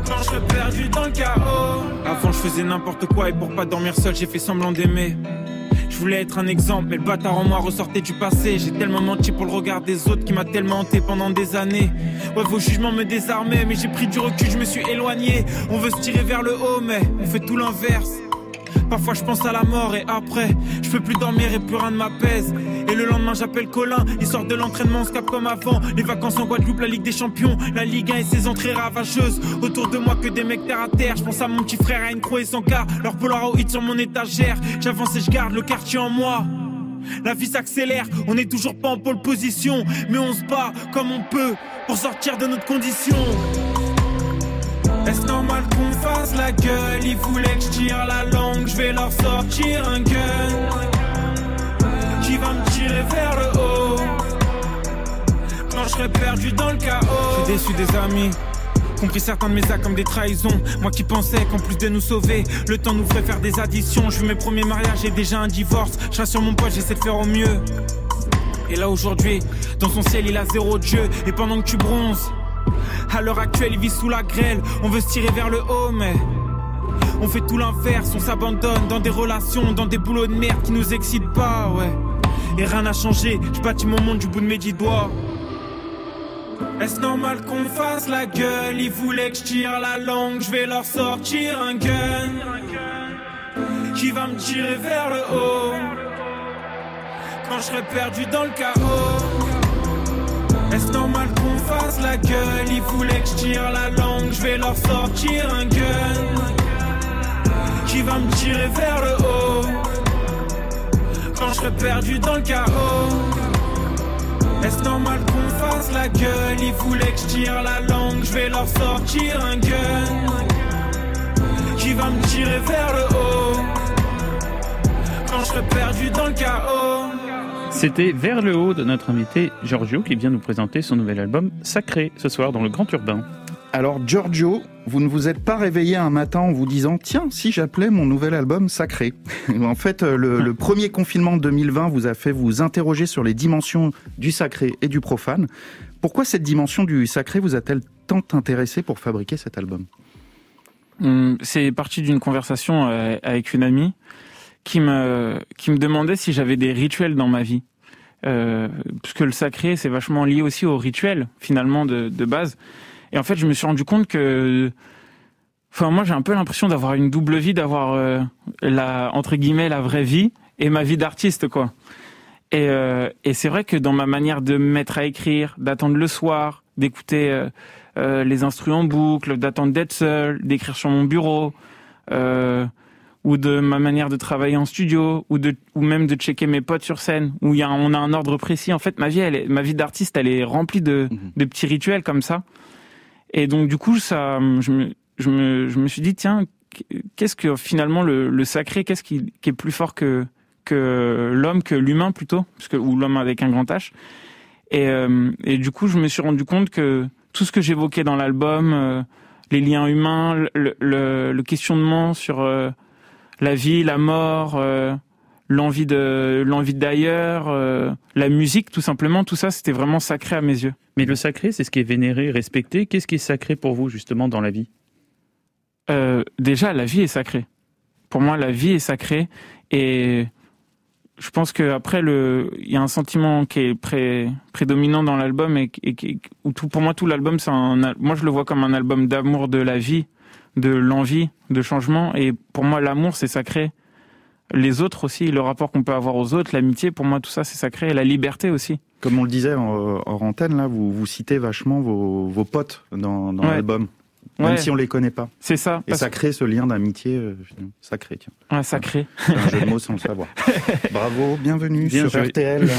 Speaker 22: Quand je serai perdu dans le chaos. Avant, je faisais n'importe quoi et pour pas dormir seul, j'ai fait semblant d'aimer. Je voulais être un exemple, mais le bâtard en moi ressortait du passé. J'ai tellement menti pour le regard des autres qui m'a tellement hanté pendant des années. Ouais, vos jugements me désarmaient, mais j'ai pris du recul, je me suis éloigné. On veut se tirer vers le haut, mais on fait tout l'inverse. Parfois je pense à la mort et après, je peux plus dormir et plus rien ne m'apaise. Et le lendemain j'appelle Colin, il sort de l'entraînement, on se comme avant. Les vacances en Guadeloupe, la Ligue des Champions, la Ligue 1 et ses entrées ravageuses. Autour de moi que des mecs terre à terre, je pense à mon petit frère à une croix et son car. Leur Polaroid sur mon étagère, j'avance et je garde le quartier en moi. La vie s'accélère, on n'est toujours pas en pole position, mais on se bat comme on peut pour sortir de notre condition. Est-ce normal qu'on fasse la gueule? Ils voulaient que je tire la langue, je vais leur sortir un gun qui va me tirer vers le haut? Quand je serai perdu dans le chaos. Suis déçu des amis compris certains de mes actes comme des trahisons. Moi qui pensais qu'en plus de nous sauver, le temps nous ferait faire des additions. Je veux mes premiers mariages et déjà un divorce. Je sur mon pote, j'essaie de faire au mieux. Et là aujourd'hui, dans son ciel, il a zéro dieu. Et pendant que tu bronzes, à l'heure actuelle, il vit sous la grêle. On veut se tirer vers le haut, mais. On fait tout l'inverse, on s'abandonne dans des relations, dans des boulots de merde qui nous excitent pas, ouais. Et rien n'a changé, je bâtis mon monde du bout de mes dix doigts. Est-ce normal qu'on fasse la gueule? Ils voulaient que je tire la langue, je vais leur sortir un gun qui va me tirer vers le haut? Quand je serai perdu dans le chaos. Est-ce normal fasse la gueule. Ils voulaient que je tire la langue, je vais leur sortir un gun. Qui va me tirer vers le haut quand je serai perdu dans le chaos? Est-ce normal qu'on fasse la gueule? Ils voulaient que je tire la langue, je vais leur sortir un gun. Qui va me tirer vers le haut quand je serai perdu dans le chaos?
Speaker 10: C'était Vers le haut de notre invité Giorgio qui vient nous présenter son nouvel album Sacré ce soir dans le Grand Urbain.
Speaker 9: Alors Giorgio, vous ne vous êtes pas réveillé un matin en vous disant tiens si j'appelais mon nouvel album Sacré. en fait le, le, premier confinement 2020 vous a fait vous interroger sur les dimensions du sacré et du profane. Pourquoi cette dimension du sacré vous a-t-elle tant intéressé pour fabriquer cet album?
Speaker 22: Hum, C'est parti d'une conversation euh, avec une amie qui me qui me demandait si j'avais des rituels dans ma vie. Euh, puisque le sacré c'est vachement lié aussi au rituel finalement de, de base. Et en fait, je me suis rendu compte que, enfin, moi, j'ai un peu l'impression d'avoir une double vie, d'avoir euh, la entre guillemets la vraie vie et ma vie d'artiste, quoi. Et, euh, et c'est vrai que dans ma manière de me mettre à écrire, d'attendre le soir, d'écouter euh, euh les instruments en boucle, d'attendre d'être seul, d'écrire sur mon bureau, euh, ou de ma manière de travailler en studio, ou de, ou même de checker mes potes sur scène, où il y a, on a un ordre précis. En fait, ma vie, elle est, ma vie d'artiste, elle est remplie de, mhm. de petits rituels comme ça. Et donc du coup, ça, je me, je me, je me suis dit tiens, qu'est-ce que finalement le, le sacré, qu'est-ce qui, qui, est plus fort que que l'homme, que l'humain plutôt, parce que ou l'homme avec un grand H. Et, euh, et du coup, je me suis rendu compte que tout ce que j'évoquais dans l'album, euh, les liens humains, le, le, le questionnement sur euh, la vie, la mort, euh, l'envie de l'envie d'ailleurs, la musique, tout simplement, tout ça, c'était vraiment sacré à mes yeux.
Speaker 10: Mais le sacré, c'est ce qui est vénéré, respecté. Qu'est-ce qui est sacré pour vous, justement, dans la vie?
Speaker 22: Euh, Déjà, la vie est sacrée. Pour moi, la vie est sacrée. Et je pense qu'après, il y a un sentiment qui est pré, prédominant dans l'album et, et, où tout, pour moi, tout l'album, c'est un, moi, je le vois comme un album d'amour de la vie, de l'envie, de changement. Et pour moi, l'amour, c'est sacré les autres aussi, le rapport qu'on peut avoir aux autres, l'amitié, pour moi tout ça c'est sacré, et la liberté aussi.
Speaker 9: Comme on le disait en, antenne, là, vous, vous citez vachement vos, vos potes dans, dans l'album. Même si on les connaît pas.
Speaker 22: C'est ça.
Speaker 9: Et ça crée ce lien d'amitié euh, sacré. Tiens.
Speaker 22: Ouais, sacré.
Speaker 9: C'est un jeu de mots sans le savoir. Bravo, bienvenue sur RTL.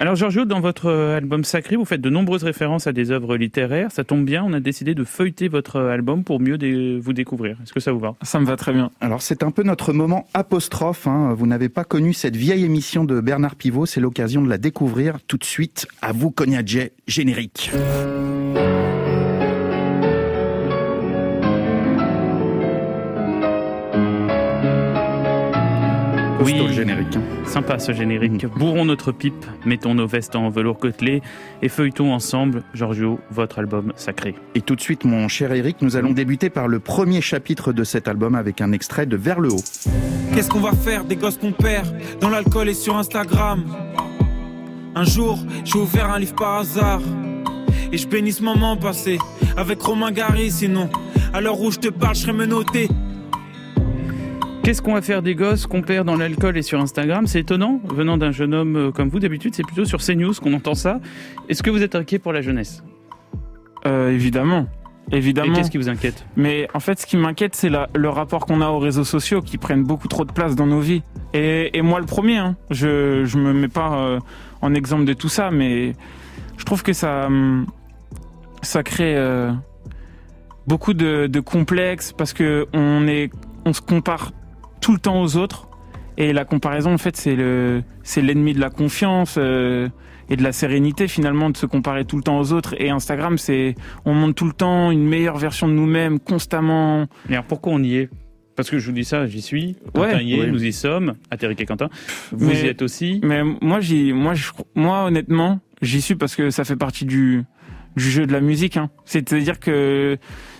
Speaker 10: Alors Giorgio, dans votre euh, album Sacré, vous faites de nombreuses références à des œuvres littéraires. Ça tombe bien, on a décidé de feuilleter votre euh, album pour mieux vous découvrir. Est-ce que ça vous va?
Speaker 22: Ça me va très bien.
Speaker 9: Alors c'est un peu notre moment apostrophe. Hein. Vous n'avez pas connu cette vieille émission de Bernard Pivot, c'est l'occasion de la découvrir tout de suite. À vous, Cognadjet, générique.
Speaker 10: Oui, le générique. Sympa ce générique. Mmh. Bourrons notre pipe, mettons nos vestes en velours côtelé et feuilletons ensemble, Giorgio, votre album sacré.
Speaker 9: Et tout de suite, mon cher Eric, nous allons débuter par le premier chapitre de cet album avec un extrait de Vers le haut.
Speaker 22: Qu'est-ce qu'on va faire des gosses qu'on perd dans l'alcool et sur Instagram? Un jour, j'ai ouvert un livre par hasard et je bénis ce moment passé avec Romain Gary sinon. À l'heure où je te parle, je serais menotté
Speaker 10: Qu'est-ce qu'on va faire des gosses qu'on perd dans l'alcool et sur Instagram? C'est étonnant, venant d'un jeune homme euh, comme vous. D'habitude, c'est plutôt sur CNews qu'on entend ça. Est-ce que vous êtes inquiet pour la jeunesse?
Speaker 22: Euh, Évidemment. Évidemment.
Speaker 10: Et qu'est-ce qui vous inquiète?
Speaker 22: Mais en fait, ce qui m'inquiète, c'est le rapport qu'on a aux réseaux sociaux qui prennent beaucoup trop de place dans nos vies. Et, moi, le premier, hein, je je me mets pas euh, en exemple de tout ça, mais je trouve que ça hum, ça crée euh, beaucoup de, de, complexes parce que on est on se compare tout le temps aux autres et la comparaison en fait c'est le c'est l'ennemi de la confiance. Euh, et de la sérénité finalement de se comparer tout le temps aux autres. Et Instagram, c'est on montre tout le temps une meilleure version de nous-mêmes constamment.
Speaker 10: Et alors pourquoi on y est? Parce que je vous dis ça, j'y suis. Quentin y est, nous y sommes. Atéric et Quentin, vous y êtes aussi.
Speaker 22: Mais moi, j'y, moi, je, moi, honnêtement, j'y suis parce que ça fait partie du, du jeu de la musique. Hein. C'est-à-dire que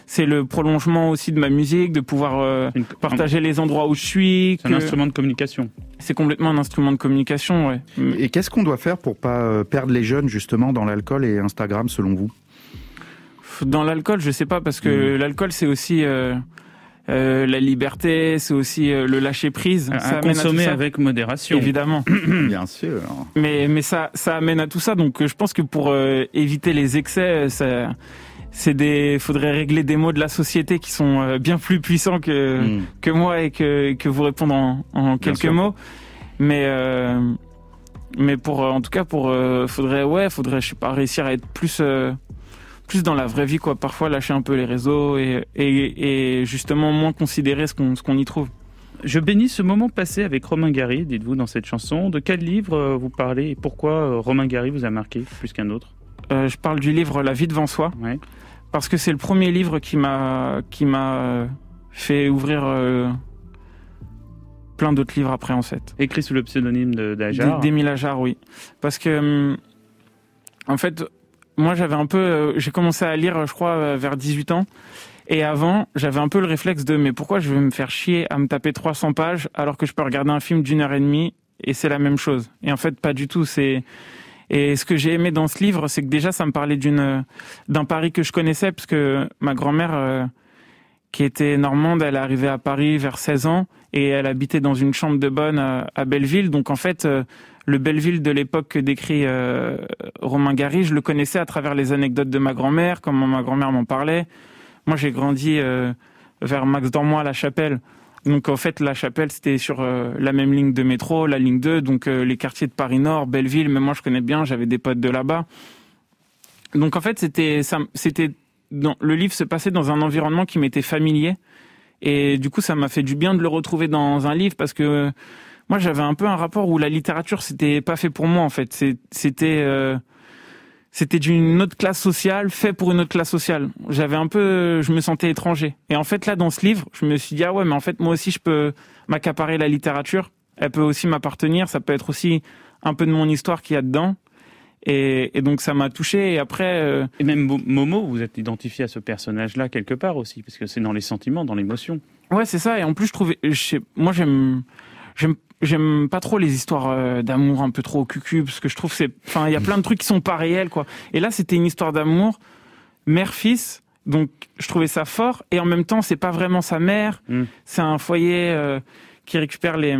Speaker 22: c'est le prolongement aussi de ma musique, de pouvoir euh, partager les endroits où je suis.
Speaker 10: C'est un instrument de communication.
Speaker 22: C'est complètement un instrument de communication, ouais.
Speaker 9: Et qu'est-ce qu'on doit faire pour pas euh, perdre les jeunes justement dans l'alcool et Instagram, selon vous?
Speaker 22: Dans l'alcool, je sais pas, parce que mmh. l'alcool, c'est aussi. Euh, la liberté, c'est aussi le lâcher prise.
Speaker 10: À, ça consommer avec modération.
Speaker 22: Évidemment.
Speaker 9: Bien sûr.
Speaker 22: Mais mais ça ça amène à tout ça. Donc je pense que pour éviter les excès, ça c'est des faudrait régler des mots de la société qui sont euh, bien plus puissants que hmm. que moi et que que vous répondre en, en quelques mots mais euh, mais pour euh, en tout cas pour faudrait ouais faudrait je sais pas réussir à être plus plus dans la vraie vie quoi parfois lâcher un peu les réseaux et et, et justement moins considérer ce qu'on ce qu'on y trouve
Speaker 10: je bénis ce moment passé avec Romain Gary, dites-vous dans cette chanson. De quel livre vous parlez et pourquoi Romain Gary vous a marqué plus qu'un autre?
Speaker 22: Je parle du livre La vie devant soi. Ouais parce que c'est le premier livre qui m'a qui m'a fait ouvrir euh, plein d'autres livres après en fait.
Speaker 10: Écrit sous le pseudonyme d'Ajar.
Speaker 22: D'Émile Ajar, oui. Parce que hum, en fait, moi j'avais un peu, euh, j'ai commencé à lire, je crois, euh, vers 18 ans. Et avant, j'avais un peu le réflexe de mais pourquoi je vais me faire chier à me taper 300 pages alors que je peux regarder un film d'une heure et demie et c'est la même chose? Et en fait, pas du tout. C'est et ce que j'ai aimé dans ce livre, c'est que déjà, ça me parlait d'une d'un Paris que je connaissais, parce que ma grand-mère, euh, qui était normande, elle est arrivée à Paris vers 16 ans, et elle habitait dans une chambre de bonne à, Belleville. Donc en fait, euh, le Belleville de l'époque que décrit euh, Romain Gary, je le connaissais à travers les anecdotes de ma grand-mère, comment ma grand-mère m'en parlait. Moi, j'ai grandi vers Max Dormois à la Chapelle, donc en fait, la chapelle, c'était sur euh, la même ligne de métro, la ligne 2, donc euh, les quartiers de Paris Nord, Belleville, mais moi je connais bien, j'avais des potes de là-bas. Donc en fait, c'était c'était le livre se passait dans un environnement qui m'était familier. Et du coup, ça m'a fait du bien de le retrouver dans un livre parce que moi j'avais un peu un rapport où la littérature c'était pas fait pour moi en fait, c'était euh, c'était d'une autre classe sociale, fait pour une autre classe sociale. J'avais un peu, je me sentais étranger. Et en fait, là, dans ce livre, je me suis dit, ah ouais, mais en fait, moi aussi, je peux m'accaparer la littérature. Elle peut aussi m'appartenir. Ça peut être aussi un peu de mon histoire qu'il y a dedans. Et, donc, ça m'a touché. Et après. Euh,
Speaker 10: et même Momo, vous êtes identifié à ce personnage-là quelque part aussi, parce que c'est dans les sentiments, dans l'émotion.
Speaker 22: Ouais, c'est ça. Et en plus, je trouvais. moi, j'aime. J'aime j'aime pas trop les histoires euh, d'amour un peu trop cucu parce que je trouve c'est enfin il y a plein de trucs qui sont pas réels quoi. Et là c'était une histoire d'amour mère-fils donc je trouvais ça fort et en même temps c'est pas vraiment sa mère, mm. c'est un foyer euh, qui récupère les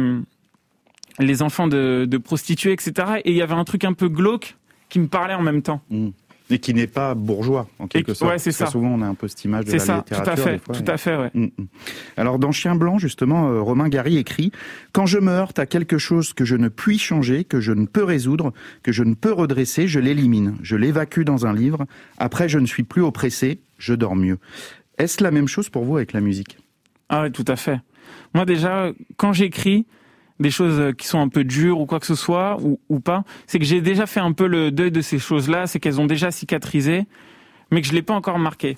Speaker 22: les enfants de, de prostituées etc. Et il y avait un truc un peu glauque qui me parlait en même temps.
Speaker 9: Mm et qui n'est pas bourgeois en quelque sorte.
Speaker 22: Ouais, c'est ça.
Speaker 9: Souvent, on a un peu cette image de la
Speaker 22: ça,
Speaker 9: littérature.
Speaker 22: Tout à fait, tout à fait, ouais. Mm,
Speaker 9: mm. Alors, dans Chien blanc, justement, euh, Romain Gary écrit quand je me heurte à quelque chose que je ne puis changer, que je ne peux résoudre, que je ne peux redresser, je l'élimine, je l'évacue dans un livre. Après, je ne suis plus oppressé, je dors mieux. Est-ce la même chose pour vous avec la musique?
Speaker 22: Ah oui, tout à fait. Moi, déjà, quand j'écris, des choses qui sont un peu dures ou quoi que ce soit ou, ou pas, c'est que j'ai déjà fait un peu le deuil de ces choses-là, c'est qu'elles ont déjà cicatrisé, mais que je l'ai pas encore marqué.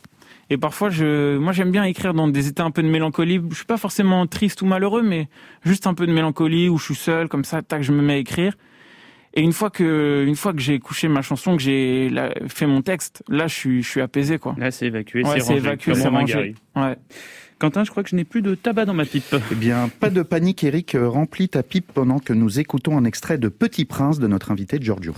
Speaker 22: Et parfois, je, moi, j'aime bien écrire dans des états un peu de mélancolie. Je suis pas forcément triste ou malheureux, mais juste un peu de mélancolie où je suis seul, comme ça, tac, je me mets à écrire. Et une fois que, une fois que j'ai couché ma chanson, que j'ai fait mon texte, là, je suis, je suis apaisé, quoi.
Speaker 10: Là, c'est évacué,
Speaker 22: ouais,
Speaker 10: c'est
Speaker 22: évacué, c'est rangé. Ouais.
Speaker 10: Quentin, je crois que je n'ai plus de tabac dans ma pipe.
Speaker 9: Eh bien, pas de panique, Eric. Remplis ta pipe pendant que nous écoutons un extrait de Petit Prince de notre invité Giorgio.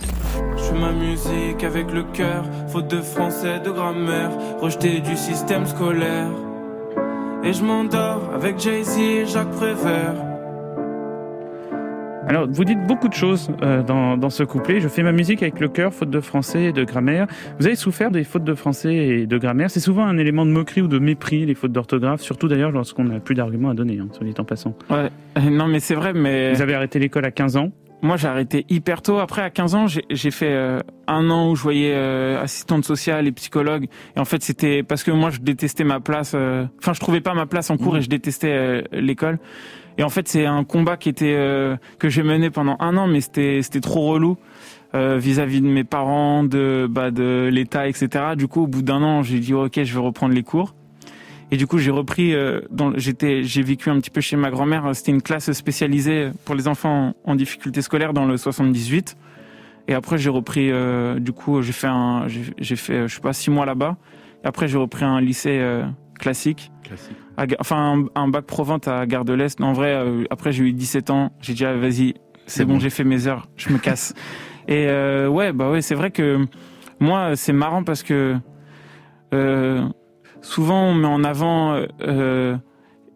Speaker 18: Je fais ma musique avec le cœur, faute de français, de grammaire, rejeté du système scolaire.
Speaker 22: Et je m'endors avec Jay-Z et Jacques Prévert.
Speaker 10: Alors, vous dites beaucoup de choses euh, dans, dans, ce couplet. Je fais ma musique avec le cœur, faute de français et de grammaire. Vous avez souffert des fautes de français et de grammaire. C'est souvent un élément de moquerie ou de mépris, les fautes d'orthographe, surtout d'ailleurs lorsqu'on n'a plus d'arguments à donner, hein, soit dit en passant.
Speaker 22: Ouais, euh, non mais c'est vrai, mais...
Speaker 10: Vous avez arrêté l'école à 15 ans?
Speaker 22: Moi, j'ai arrêté hyper tôt. Après, à 15 ans, j'ai fait euh, un an où je voyais euh, assistante sociale et psychologue. Et en fait, c'était parce que moi, je détestais ma place. Euh, enfin, je trouvais pas ma place en cours et je détestais l'école. Et en fait, c'est un combat qui était que j'ai mené pendant un an, mais c'était c'était trop relou vis-à-vis de mes parents, de bah, de l'État, etc. Du coup, au bout d'un an, j'ai dit ok, je vais reprendre les cours. Et du coup, j'ai repris. Euh, j'étais, j'ai vécu un petit peu chez ma grand-mère. C'était une classe spécialisée pour les enfants en, difficulté scolaire dans le 78. Et après, j'ai repris. Euh, du coup, j'ai fait un, j'ai fait, je sais pas, six mois là-bas. Et après, j'ai repris un lycée euh, classique. Enfin, un, bac pro-vente à Gare de l'Est. En vrai, après, j'ai eu 17 ans. J'ai dit, ah, vas-y, c'est bon, j'ai fait mes heures. Je me casse. Et ouais, bah ouais, c'est vrai que moi, c'est marrant parce que souvent on met en avant euh, euh,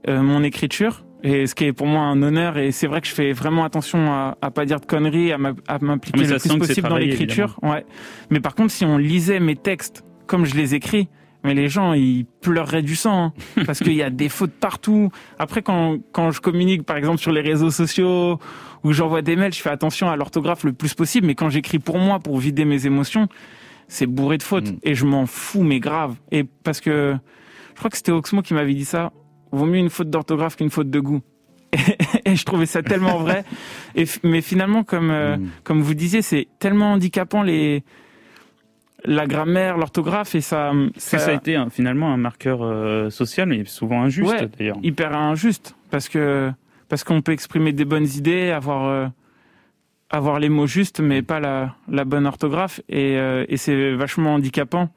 Speaker 22: euh, mon écriture et ce qui est pour moi un honneur et c'est vrai que je fais vraiment attention à, à pas dire de conneries à m'impliquer
Speaker 10: ah,
Speaker 22: le plus possible dans l'écriture ouais mais par contre si on lisait mes textes comme je les écris mais les gens ils pleureraient du sang hein, parce qu'il y a des fautes partout après quand quand je communique par exemple sur les réseaux sociaux ou j'envoie des mails je fais attention à l'orthographe le plus possible mais quand j'écris pour moi pour vider mes émotions c'est bourré de fautes. Mm. Et je m'en fous, mais grave. Et parce que je crois que c'était Oxmo qui m'avait dit ça. Vaut mieux une faute d'orthographe qu'une faute de goût. Et, je trouvais ça tellement vrai. Et, mais finalement, comme, euh, mm. comme vous disiez, c'est tellement handicapant les, la grammaire, l'orthographe et ça,
Speaker 10: ça. Ça a été finalement un marqueur euh, social, mais souvent injuste d'ailleurs.
Speaker 22: Hyper injuste parce que parce qu'on peut exprimer des bonnes idées, avoir euh, avoir les mots justes, mais pas la, la bonne orthographe, et, euh, et c'est vachement handicapant.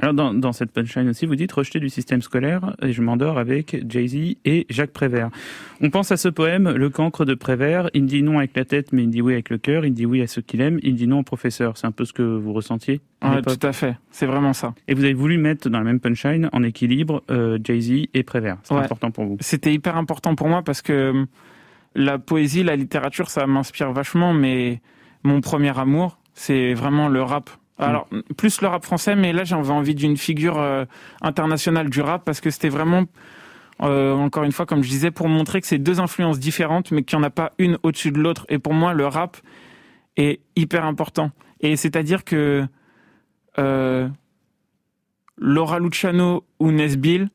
Speaker 10: Alors dans, dans, cette punchline aussi, vous dites rejeter du système scolaire et je m'endors avec Jay-Z et Jacques Prévert. On pense à ce poème, Le cancre de Prévert. Il dit non avec la tête, mais il dit oui avec le cœur. Il dit oui à ceux qu'il aime. Il dit non au professeur. C'est un peu ce que vous ressentiez
Speaker 22: ouais, Tout à fait. C'est vraiment ça.
Speaker 10: Et vous avez voulu mettre dans la même punchline en équilibre euh, Jay-Z et Prévert. C'est important pour vous.
Speaker 22: C'était hyper important pour moi parce que la poésie, la littérature, ça m'inspire vachement, mais mon premier amour, c'est vraiment le rap. Alors, plus le rap français, mais là, j'avais envie d'une figure euh, internationale du rap parce que c'était vraiment, euh, encore une fois, comme je disais, pour montrer que c'est deux influences différentes, mais qu'il n'y en a pas une au-dessus de l'autre. Et pour moi, le rap est hyper important. Et c'est-à-dire que euh, Laura Luciano ou Nesbill,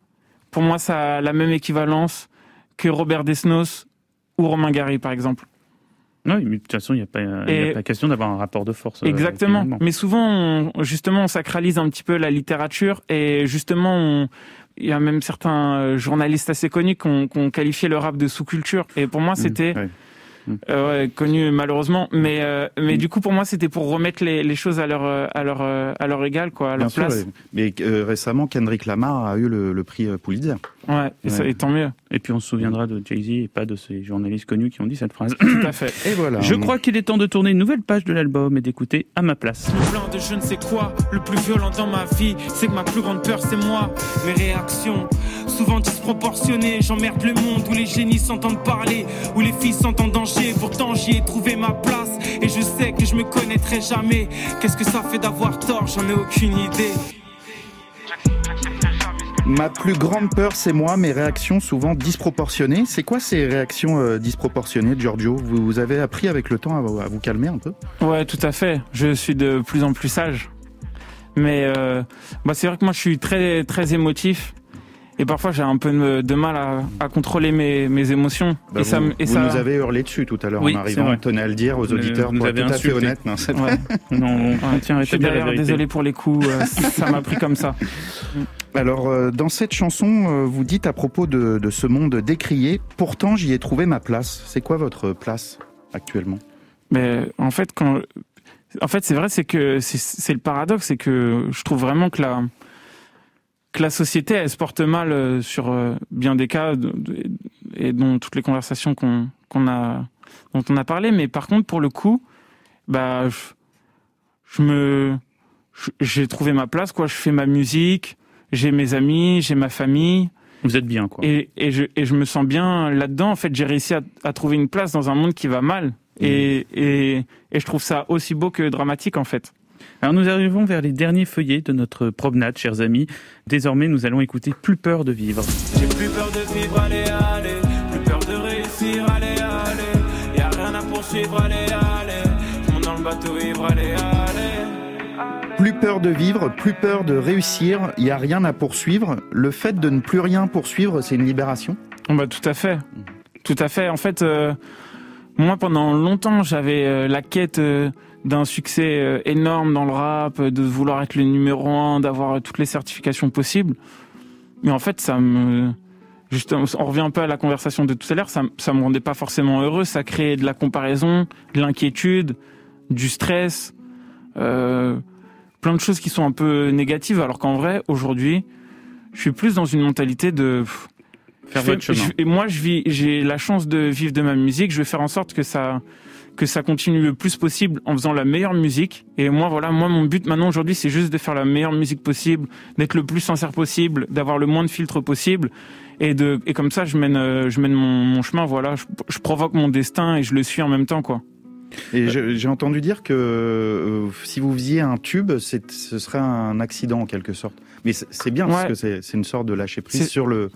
Speaker 22: pour moi, ça a la même équivalence que Robert Desnos ou Romain Gary, par exemple.
Speaker 10: Non, mais de toute façon, il n'y a, a, pas question d'avoir un rapport de force.
Speaker 22: Euh, exactement. mais souvent, justement, on sacralise un petit peu la littérature et justement, il y a même certains euh, journalistes assez connus qui ont, qualifié le rap de sous-culture. Et pour moi, mmh, c'était... Euh, ouais, connu malheureusement, mais euh, mais du coup pour moi c'était pour remettre les, les, choses à leur à leur à leur égal quoi, à leur place.
Speaker 9: Mais euh, récemment Kendrick Lamar a eu le, le prix Pulitzer.
Speaker 22: Ouais, et, Ça, et tant mieux.
Speaker 10: Et puis on se souviendra de Jay Z et pas de ces journalistes connus qui ont dit cette phrase.
Speaker 22: Tout à fait.
Speaker 9: Et voilà.
Speaker 10: Je crois qu'il est temps de tourner une nouvelle page de l'album et d'écouter à ma place.
Speaker 22: Plein de je ne sais quoi, le plus violent dans ma vie, c'est que ma plus grande peur c'est moi. Mes réactions souvent disproportionnées, j'emmerde le monde où les génies s'entendent parler, où les filles sont en danger pourtant j'y ai trouvé ma place. Et je sais que je me connaîtrai jamais. Qu'est-ce que ça fait d'avoir tort? J'en ai aucune idée.
Speaker 9: Ma plus grande peur, c'est moi, mes réactions souvent disproportionnées. C'est quoi ces réactions euh, disproportionnées, Giorgio? Vous, avez appris avec le temps à, vous calmer un peu?
Speaker 22: Ouais, tout à fait. Je suis de plus en plus sage. Mais euh, bah, c'est vrai que moi, je suis très très émotif. Et parfois, j'ai un peu de, mal à, contrôler mes, mes émotions.
Speaker 9: Bah, et vous, ça, et vous nous avez hurlé dessus tout à l'heure en arrivant. Tenez à le dire aux auditeurs pour être tout à fait honnête. Non,
Speaker 22: ouais. non, tiens, je suis derrière, désolé pour les coups. Euh, ça m'a pris comme ça.
Speaker 9: Alors, euh, dans cette chanson, euh, vous dites à propos de, de ce monde décrié, pourtant j'y ai trouvé ma place. C'est quoi votre place actuellement?
Speaker 22: Mais en fait, quand, en fait, c'est vrai, c'est que c'est le paradoxe, c'est que je trouve vraiment que la que la société elle se porte mal euh, sur euh, bien des cas et dont toutes les conversations qu'on a dont on a parlé mais par contre pour le coup bah je, me j'ai trouvé ma place quoi je fais ma musique j'ai mes amis j'ai ma famille
Speaker 10: Vous êtes bien, quoi.
Speaker 22: Et, et, je, et je me sens bien là-dedans. En fait, j'ai réussi à, à, trouver une place dans un monde qui va mal. Et, et, et je trouve ça aussi beau que dramatique, en fait.
Speaker 10: Alors nous arrivons vers les derniers feuillets de notre promenade, chers amis. Désormais, nous allons écouter Plus peur de vivre.
Speaker 22: J'ai plus peur de vivre, allez, allez. Plus peur de réussir, allez, allez. Y'a rien à poursuivre, allez, allez. Dans le bateau ivre, allez, allez.
Speaker 9: Plus peur de vivre, plus peur de réussir, il n'y a rien à poursuivre. Le fait de ne plus rien poursuivre, c'est une libération?
Speaker 22: Bah, Tout à fait. Tout à fait. En fait, euh, moi, pendant longtemps, j'avais euh, la quête euh, d'un succès euh, énorme dans le rap, de vouloir être le numéro un, d'avoir toutes les certifications possibles. Mais en fait, ça me... Justement, on revient un peu à la conversation de tout à l'heure, ça, ça me rendait pas forcément heureux, ça créait de la comparaison, de l'inquiétude, du stress, euh, plein de choses qui sont un peu négatives, alors qu'en vrai, aujourd'hui, je suis plus dans une mentalité de...
Speaker 10: Faire votre chemin.
Speaker 22: Je, et moi, je vis, j'ai la chance de vivre de ma musique, je vais faire en sorte que ça que ça continue le plus possible en faisant la meilleure musique. Et moi, voilà, moi, mon but maintenant aujourd'hui, c'est juste de faire la meilleure musique possible, d'être le plus sincère possible, d'avoir le moins de filtres possible. Et de, et comme ça, je mène, euh, je mène mon, mon chemin, voilà, je, je, provoque mon destin et je le suis en même temps, quoi.
Speaker 9: Et j'ai entendu dire que euh, si vous faisiez un tube, ce serait un accident en quelque sorte. Mais c'est bien ouais. parce que c'est une sorte de lâcher prise sur le,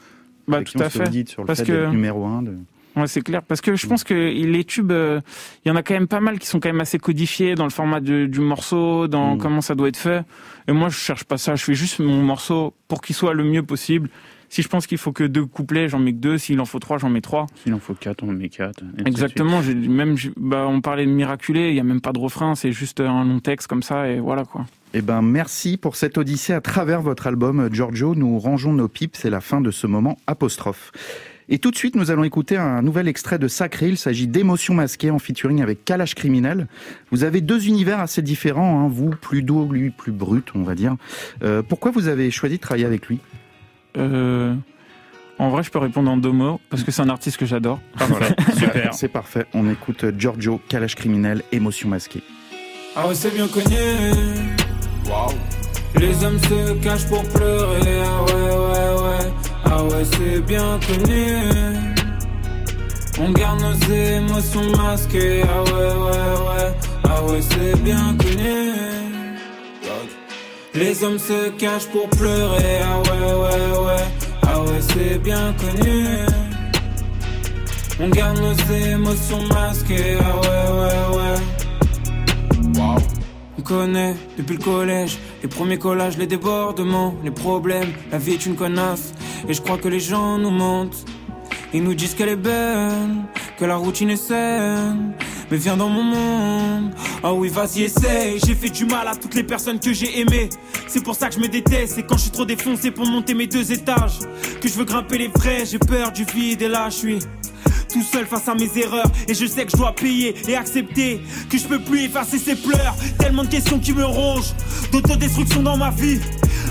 Speaker 22: bah, tout à fait.
Speaker 9: Sur le parce fait numéro un. De...
Speaker 22: Ouais, c'est clair. Parce que je pense que les tubes, il euh, y en a quand même pas mal qui sont quand même assez codifiés dans le format de, du morceau, dans mmh. comment ça doit être fait. Et moi, je cherche pas ça. Je fais juste mon morceau pour qu'il soit le mieux possible. Si je pense qu'il faut que deux couplets, j'en mets que deux. S'il en faut trois, j'en mets trois.
Speaker 10: S'il en faut quatre, on en met quatre.
Speaker 22: Exactement. Même, bah, on parlait de miraculé. Il y a même pas de refrain. C'est juste un long texte comme ça et voilà quoi.
Speaker 9: Eh ben, merci pour cette odyssée à travers votre album, Giorgio. Nous rangeons nos pipes. C'est la fin de ce moment apostrophe. Et tout de suite, nous allons écouter un nouvel extrait de Sacré. Il s'agit d'Émotions masquées en featuring avec Kalash Criminel. Vous avez deux univers assez différents, hein. vous plus doux, lui plus brut, on va dire. Euh, pourquoi vous avez choisi de travailler avec lui?
Speaker 22: Euh... En vrai, je peux répondre en deux mots, parce que c'est un artiste que j'adore.
Speaker 9: Ah, voilà, super. c'est parfait. On écoute Giorgio, Kalash Criminel, Émotions masquées.
Speaker 22: Ah ouais, c'est bien connu. Waouh. Les hommes se cachent pour pleurer. Ah ouais, ouais, ouais. Ah ouais, c'est bien connu. On garde nos émotions masquées. Ah ouais, ouais, ouais. Ah ouais, c'est bien connu. Les hommes se cachent pour pleurer. Ah ouais, ouais, ouais. Ah ouais, c'est bien connu. On garde nos émotions masquées. Ah ouais, ouais, ouais. Wow. On connaît depuis le collège les premiers collages, les débordements, les problèmes. La vie est une connasse et je crois que les gens nous mentent. Ils nous disent qu'elle est belle, que la routine est saine. Mais viens dans mon monde. Ah oui, vas-y, essaye. J'ai fait du mal à toutes les personnes que j'ai aimées. C'est pour ça que je me déteste. C'est quand je suis trop défoncé pour monter mes deux étages. Que je veux grimper les vrais. J'ai peur du vide et là je suis tout seul face à mes erreurs et je sais que je dois payer et accepter que je peux plus effacer ces pleurs tellement de questions qui me rongent d'autodestruction dans ma vie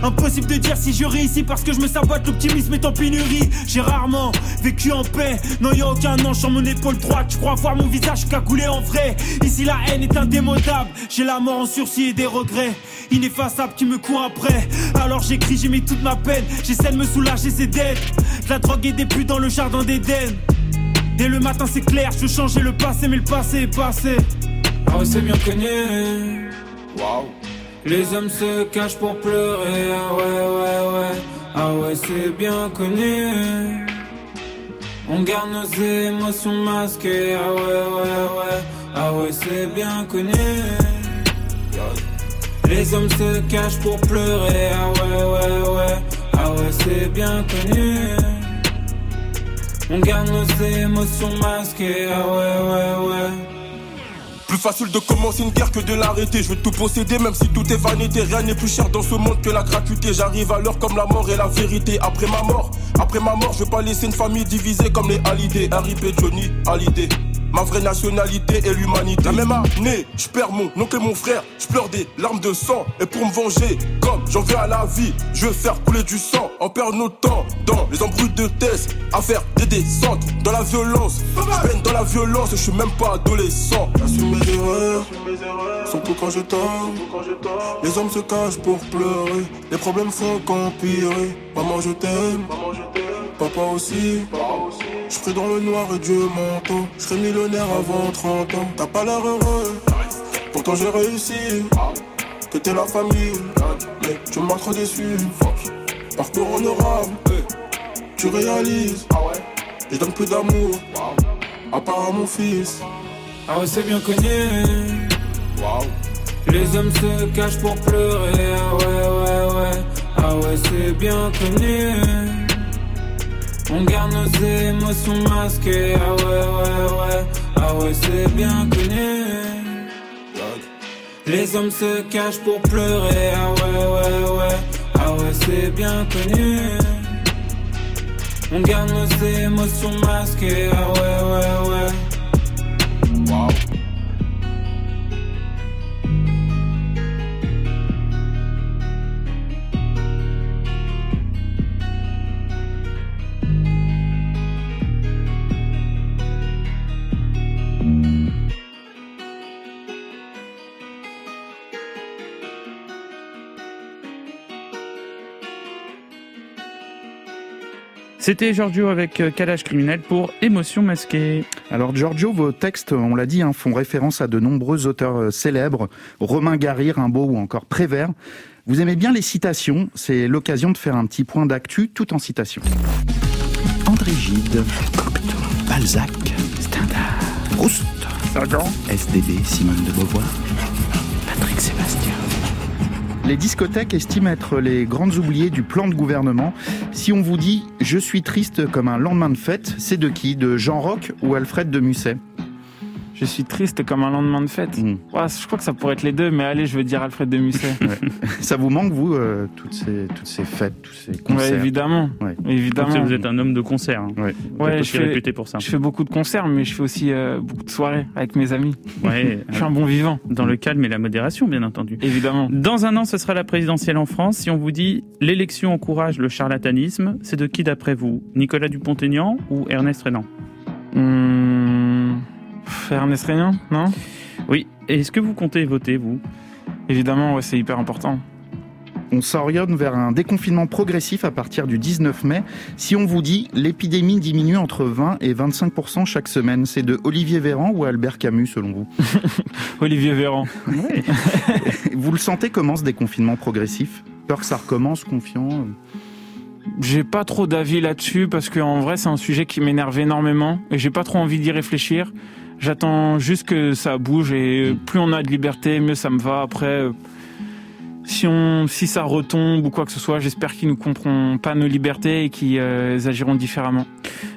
Speaker 22: Impossible de dire si je réussis parce que je me sabote, l'optimisme est en pénurie. J'ai rarement vécu en paix, non y aucun ange sur mon épaule droite. Tu crois voir mon visage cagoulé en vrai Ici la haine est indémodable, j'ai la mort en sursis et des regrets ineffaçables qui me courent après. Alors j'écris, j'ai mis toute ma peine, j'essaie de me soulager, c'est dead. La drogue et des dans le jardin d'Éden. Dès le matin c'est clair, je veux changer le passé, mais le passé est passé. Ah ouais, c'est bien connu. Waouh. Les hommes se cachent pour pleurer. Ah ouais, ouais, ouais. Ah ouais, c'est bien connu. On garde nos émotions masquées. Ah ouais, ouais, ouais. Ah ouais, c'est bien connu. Les hommes se cachent pour pleurer. Ah ouais, ouais, ouais. Ah ouais, c'est bien connu. On garde nos émotions masquées, ah ouais, ouais, ouais.
Speaker 15: Plus facile de commencer une guerre que de l'arrêter. Je veux tout posséder, même si tout est vanité. Rien n'est plus cher dans ce monde que la gratuité. J'arrive à l'heure comme la mort et la vérité. Après ma mort, après ma mort, je veux pas laisser une famille divisée comme les Hallyday. RIP Johnny Hallyday. Ma vraie nationalité est l'humanité. La même année, je perds mon oncle et mon frère. Je pleure des larmes de sang. Et pour me venger, comme j'en veux à la vie, je veux faire couler du sang. On perd notre temps dans les embrouilles de thèse. À faire des descentes dans la violence. Je peine dans la violence, je suis même pas adolescent. J'assume mes erreurs, surtout quand je tombe. Les hommes se cachent pour pleurer. Les problèmes font qu'empirer. Maman, je t'aime. papa aussi. Je serai dans le noir et Dieu m'entend. Je serai millionnaire avant 30 ans. T'as pas l'air heureux, pourtant j'ai réussi. T'étais la famille, mais tu m'as trop déçu. Parcours honorable, tu réalises. Je donne plus d'amour, à part à mon fils.
Speaker 22: Ah ouais, c'est bien connu. Les hommes se cachent pour pleurer. Ah ouais, ouais, ouais. Ah ouais, c'est bien connu. On garde nos émotions masquées. Ah ouais, ouais, ouais. Ah ouais, c'est bien connu. Les hommes se cachent pour pleurer. Ah ouais, ouais, ouais. Ah ouais, c'est bien connu. On garde nos émotions masquées. Ah ouais, ouais, ouais.
Speaker 10: C'était Giorgio avec euh, Calage criminel pour Émotion masquée.
Speaker 9: Alors Giorgio, vos textes, on l'a dit, hein, font référence à de nombreux auteurs euh, célèbres, Romain Gary, Rimbaud ou encore Prévert. Vous aimez bien les citations, c'est l'occasion de faire un petit point d'actu tout en citation. André Gide, Cocteau, Balzac, Stendhal, Proust, SDB, Simone de Beauvoir, Patrick Sébastien. Les discothèques estiment être les grandes oubliées du plan de gouvernement. Si on vous dit « je suis triste comme un lendemain de fête », c'est de qui? De Jean Roch ou Alfred de Musset?
Speaker 22: Je suis triste comme un lendemain de fête.
Speaker 9: Mmh.
Speaker 22: Ouais, je crois que ça pourrait être les deux, mais allez, je vais dire Alfred de Musset.
Speaker 9: Ça vous manque, vous, euh, toutes, ces, toutes ces fêtes, tous ces concerts?
Speaker 22: Ouais, évidemment.
Speaker 9: Ouais.
Speaker 22: évidemment.
Speaker 10: Parce que vous êtes un homme de concert. hein.
Speaker 9: Ouais.
Speaker 10: Vous êtes
Speaker 22: Ouais,
Speaker 10: aussi
Speaker 22: je fais,
Speaker 10: réputé pour ça.
Speaker 22: je fais beaucoup de concerts, mais je fais aussi euh, beaucoup de soirées avec mes amis.
Speaker 10: Ouais,
Speaker 22: je suis un bon vivant.
Speaker 10: Dans le calme et la modération, bien entendu.
Speaker 22: Évidemment.
Speaker 10: Dans un an, ce sera la présidentielle en France. Si on vous dit l'élection encourage le charlatanisme, c'est de qui d'après vous? Nicolas Dupont-Aignan ou Ernest Renan?
Speaker 22: Ernest Régnant, non?
Speaker 10: Oui. Et Est-ce que vous comptez voter, vous?
Speaker 22: Évidemment, ouais, c'est hyper important.
Speaker 9: On s'oriente vers un déconfinement progressif à partir du 19 mai. Si on vous dit l'épidémie diminue entre 20 et 25% chaque semaine, c'est de Olivier Véran ou Albert Camus selon vous?
Speaker 22: Olivier Véran.
Speaker 9: Vous le sentez comment ce déconfinement progressif? Peur que ça recommence, confiant?
Speaker 22: J'ai pas trop d'avis là-dessus parce qu'en vrai, c'est un sujet qui m'énerve énormément et j'ai pas trop envie d'y réfléchir. J'attends juste que ça bouge et plus on a de liberté, mieux ça me va. Après, euh, si on, si ça retombe ou quoi que ce soit, j'espère qu'ils ne comprendront pas nos libertés et qu'ils euh, agiront différemment.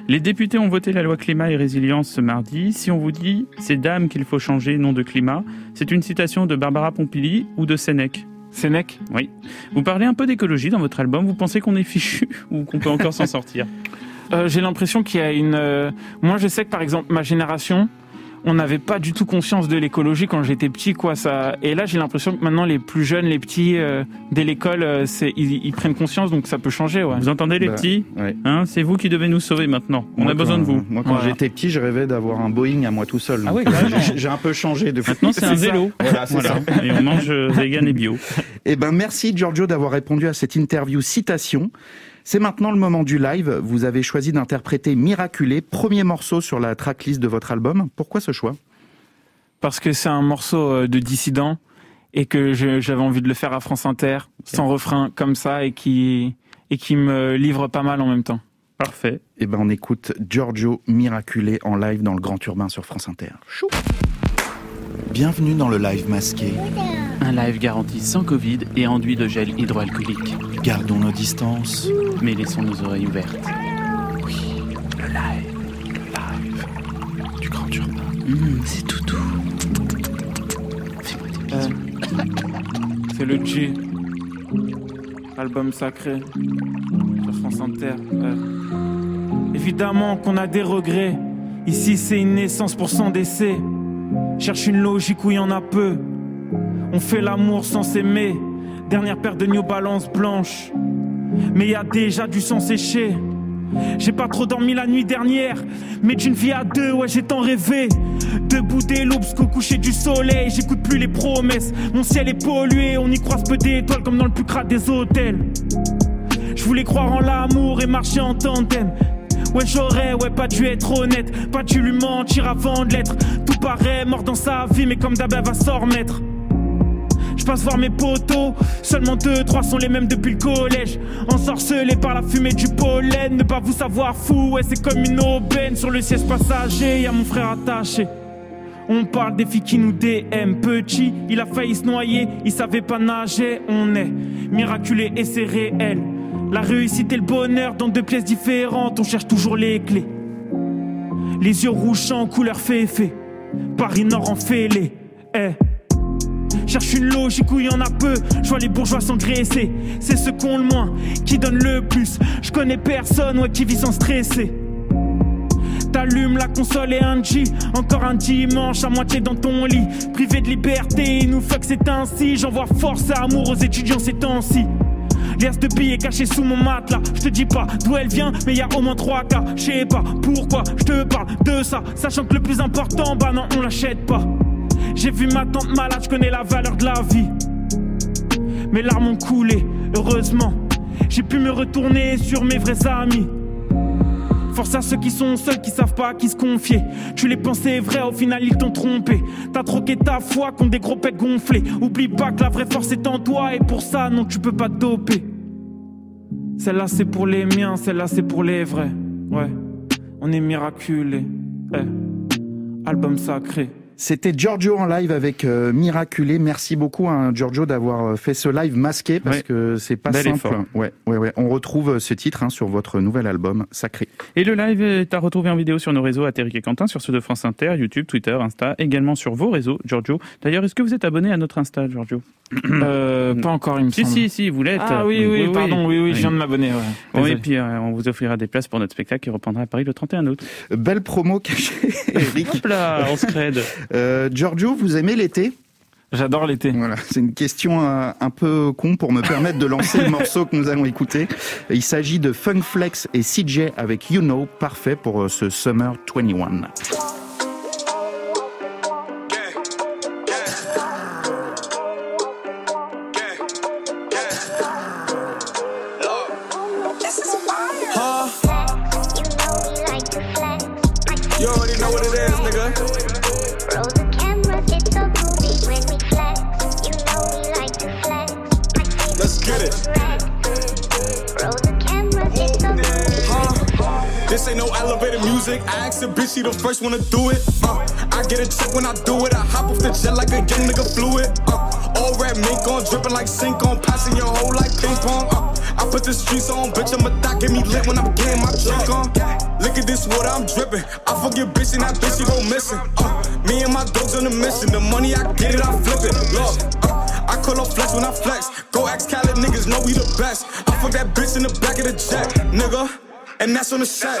Speaker 10: Les députés ont voté la loi climat et résilience ce mardi. Si on vous dit c'est d'âme qu'il faut changer, non de climat, c'est une citation de Barbara Pompili ou de Sénèque
Speaker 22: Sénèque
Speaker 10: Oui. Vous parlez un peu d'écologie dans votre album. Vous pensez qu'on est fichu ou qu'on peut encore s'en sortir?
Speaker 22: Euh, J'ai l'impression qu'il y a une. euh, Moi, je sais que par exemple, ma génération, on n'avait pas du tout conscience de l'écologie quand j'étais petit, quoi. Ça. Et là, j'ai l'impression que maintenant, les plus jeunes, les petits, euh, dès l'école, euh, c'est ils, ils prennent conscience, donc ça peut changer, ouais.
Speaker 10: Vous entendez les
Speaker 9: Bah,
Speaker 10: petits
Speaker 9: ouais.
Speaker 10: hein, C'est vous qui devez nous sauver maintenant. On
Speaker 9: Moi,
Speaker 10: a besoin
Speaker 9: quand-
Speaker 10: de vous.
Speaker 9: Moi, quand
Speaker 10: Voilà.
Speaker 9: j'étais petit, je rêvais d'avoir un Boeing à moi tout seul.
Speaker 10: Ah carrément.
Speaker 9: j'ai- J'ai un peu changé depuis.
Speaker 10: Maintenant, c'est un vélo.
Speaker 9: Voilà, c'est
Speaker 10: Voilà.
Speaker 9: ça.
Speaker 10: Et on mange euh, vegan et bio.
Speaker 9: Eh ben, merci Giorgio d'avoir répondu à cette interview citation. C'est maintenant le moment du live. Vous avez choisi d'interpréter Miraculé, premier morceau sur la tracklist de votre album. Pourquoi ce choix?
Speaker 22: Parce que c'est un morceau euh, de dissident et que j'avais envie de le faire à France Inter, sans refrain, comme ça, et qui, et qui me livre pas mal en même temps.
Speaker 10: Parfait.
Speaker 9: Eh ben, on écoute Giorgio Miraculé en live dans le Grand Urbain sur France Inter. Chou. Bienvenue dans le live masqué.
Speaker 10: Un live garanti sans Covid et enduit de gel hydroalcoolique.
Speaker 9: Gardons nos distances.
Speaker 10: Mais laissons nos oreilles ouvertes.
Speaker 9: Oui, le live, le live du Grand Urbain.
Speaker 10: Mmh, c'est tout doux.
Speaker 22: Euh, c'est le G. Album sacré. Sur France Inter. euh. Évidemment qu'on a des regrets. Ici, c'est une naissance pour son décès. Cherche une logique où il y en a peu. On fait l'amour sans s'aimer. Dernière paire de New Balance blanche. Mais y a déjà du sang séché. J'ai pas trop dormi la nuit dernière, mais d'une vie à deux, ouais, j'ai tant rêvé. Debout des loups qu'au coucher du soleil, j'écoute plus les promesses. Mon ciel est pollué, on y croise peu d'étoiles comme dans le plus crade des hôtels. Je
Speaker 23: Je voulais croire en l'amour et marcher en tandem. Ouais, j'aurais, ouais, pas dû être honnête. Pas dû lui mentir avant de l'être. Tout paraît mort dans sa vie, mais comme d'hab, elle va s'en remettre. Je passe voir mes potos, seulement deux, trois sont les mêmes depuis le collège. Ensorcelés par la fumée du pollen, ne pas vous savoir fou, ouais, c'est comme une aubaine. Sur le siège passager, y a mon frère attaché. On parle des filles qui nous DM. Petit, il a failli se noyer, il savait pas nager. On est miraculé et c'est réel. La réussite et le bonheur dans deux pièces différentes, on cherche toujours les clés. Les yeux rouges en couleur féfé. Paris Nord en fêlé. Eh. Cherche une logique où il y en a peu. Je vois les bourgeois s'engraisser. C'est ceux qui ont le moins qui donnent le plus. Je connais personne ouais, qui vit sans stresser. T'allumes la console et un G. Encore un dimanche à moitié dans ton lit. Privé de liberté, il nous fuck, c'est ainsi. J'envoie force et amour aux étudiants ces temps-ci. Liasse de billets cachés sous mon matelas. Je te dis pas d'où elle vient, mais y a au moins trois cas. Je sais pas pourquoi je te parle de ça. Sachant que le plus important, bah non, on l'achète pas. J'ai vu ma tante malade, je connais la valeur de la vie. Mes larmes ont coulé, heureusement. J'ai pu me retourner sur mes vrais amis. Force à ceux qui sont seuls, qui savent pas à qui se confier. Tu les pensais vrais, au final ils t'ont trompé. T'as troqué ta foi contre des gros pecs gonflés. Oublie pas que la vraie force est en toi et pour ça, non, tu peux pas te doper. Celle-là c'est pour les miens, celle-là c'est pour les vrais. Ouais, on est miraculé. Eh, album sacré.
Speaker 9: C'était Giorgio en live avec euh, Miraculé. Merci beaucoup à hein, Giorgio d'avoir euh, fait ce live masqué parce
Speaker 10: Ouais.
Speaker 9: que c'est pas
Speaker 10: Bel
Speaker 9: simple.
Speaker 10: effort.
Speaker 9: Ouais, ouais, ouais. On retrouve euh, ce titre hein, sur votre nouvel album Sacré.
Speaker 10: Et le live est à retrouver en vidéo sur nos réseaux à et Quentin, sur ceux de France Inter, YouTube, Twitter, Insta, également sur vos réseaux, Giorgio. D'ailleurs, est-ce que vous êtes abonné à notre Insta, Giorgio?
Speaker 23: Euh, pas encore, il me
Speaker 10: Si,
Speaker 23: semble.
Speaker 10: si, si, vous l'êtes.
Speaker 23: Ah oui, oui, pardon, oui, oui, je viens de m'abonner. Ouais.
Speaker 10: Bon, et puis, euh, on vous offrira des places pour notre spectacle qui reprendra à Paris le 31 août.
Speaker 9: Belle promo cachée, Eric.
Speaker 10: Hop là, on se crède.
Speaker 9: Euh, Giorgio, vous aimez l'été?
Speaker 23: J'adore l'été.
Speaker 9: Voilà, c'est une question euh, un peu con pour me permettre de lancer le morceau que nous allons écouter. Il s'agit de Funk Flex et CJ avec You Know, parfait pour euh, ce Summer 21.
Speaker 18: I asked the bitch, she the first one to do it. Uh, I get a check when I do it. I hop off the jet like a young nigga fluid. Uh, all red mink on, dripping like sink on, passing your whole like ping pong. Uh, I put the streets on, bitch. I'm a thot, get me lit when I'm getting my drink on. Look at this water, I'm dripping. I forget bitch and that bitch, you go missing. Uh, me and my dogs on the mission. The money I get it, I flip it. Look, uh, I call up flex when I flex. Go ask Khaled, niggas know we the best. I fuck that bitch in the back of the jet, nigga. And that's on the set.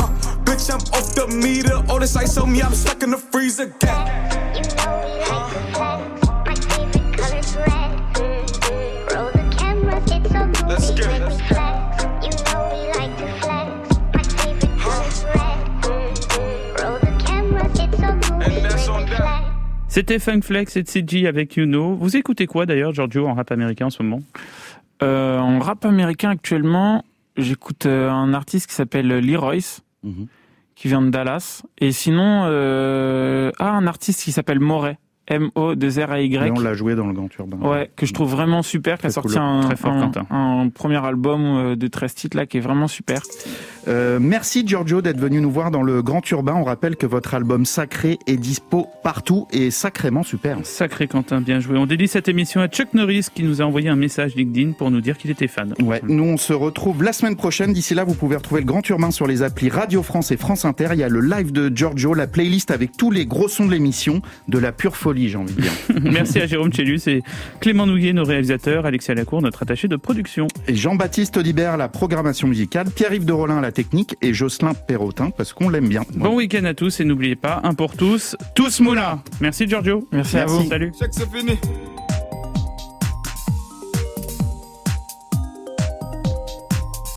Speaker 18: Bitch, I'm off the meter. All this ice on me, I'm stuck in the freezer. Gang. Let's get it. And that's on that.
Speaker 10: C'était Funk Flex et CJ avec You Know. Vous écoutez quoi d'ailleurs, Giorgio, en rap américain en ce moment?
Speaker 23: Euh, en rap américain actuellement, j'écoute euh, un artiste qui s'appelle Lee Royce, qui vient de Dallas. Et sinon, euh, ah, un artiste qui s'appelle Moret, M-O-2-R-A-Y.
Speaker 9: Et on l'a joué dans le Grand Urbain.
Speaker 23: Ouais, que je trouve vraiment super, qui a sorti
Speaker 9: cool.
Speaker 23: un,
Speaker 9: Très fort,
Speaker 23: un-
Speaker 9: Quentin.
Speaker 23: un premier album euh, de 13 titres là, qui est vraiment super.
Speaker 9: Euh, merci Giorgio d'être venu nous voir dans le Grand Urbain. On rappelle que votre album Sacré est dispo partout et sacrément super.
Speaker 10: Sacré Quentin, bien joué. On dédie cette émission à Chuck Norris qui nous a envoyé un message LinkedIn pour nous dire qu'il était fan.
Speaker 9: Ouais, nous on se retrouve la semaine prochaine. D'ici là, vous pouvez retrouver le Grand Urbain sur les applis Radio France et France Inter. Il y a le live de Giorgio, la playlist avec tous les gros sons de l'émission, de la pure folie, j'ai envie de dire.
Speaker 10: Merci à Jérôme Chélus et Clément Nouillet, nos réalisateurs, Alexia Lacour, notre attaché de production.
Speaker 9: Et Jean-Baptiste Audibert, la programmation musicale, Pierre-Yves de Rollin, la technique et Jocelyn Perrotin parce qu'on l'aime bien.
Speaker 10: Bon week-end à tous et n'oubliez pas, un pour tous, tous moula. Merci Giorgio.
Speaker 22: Merci, à vous.
Speaker 10: Salut.
Speaker 22: C'est fini.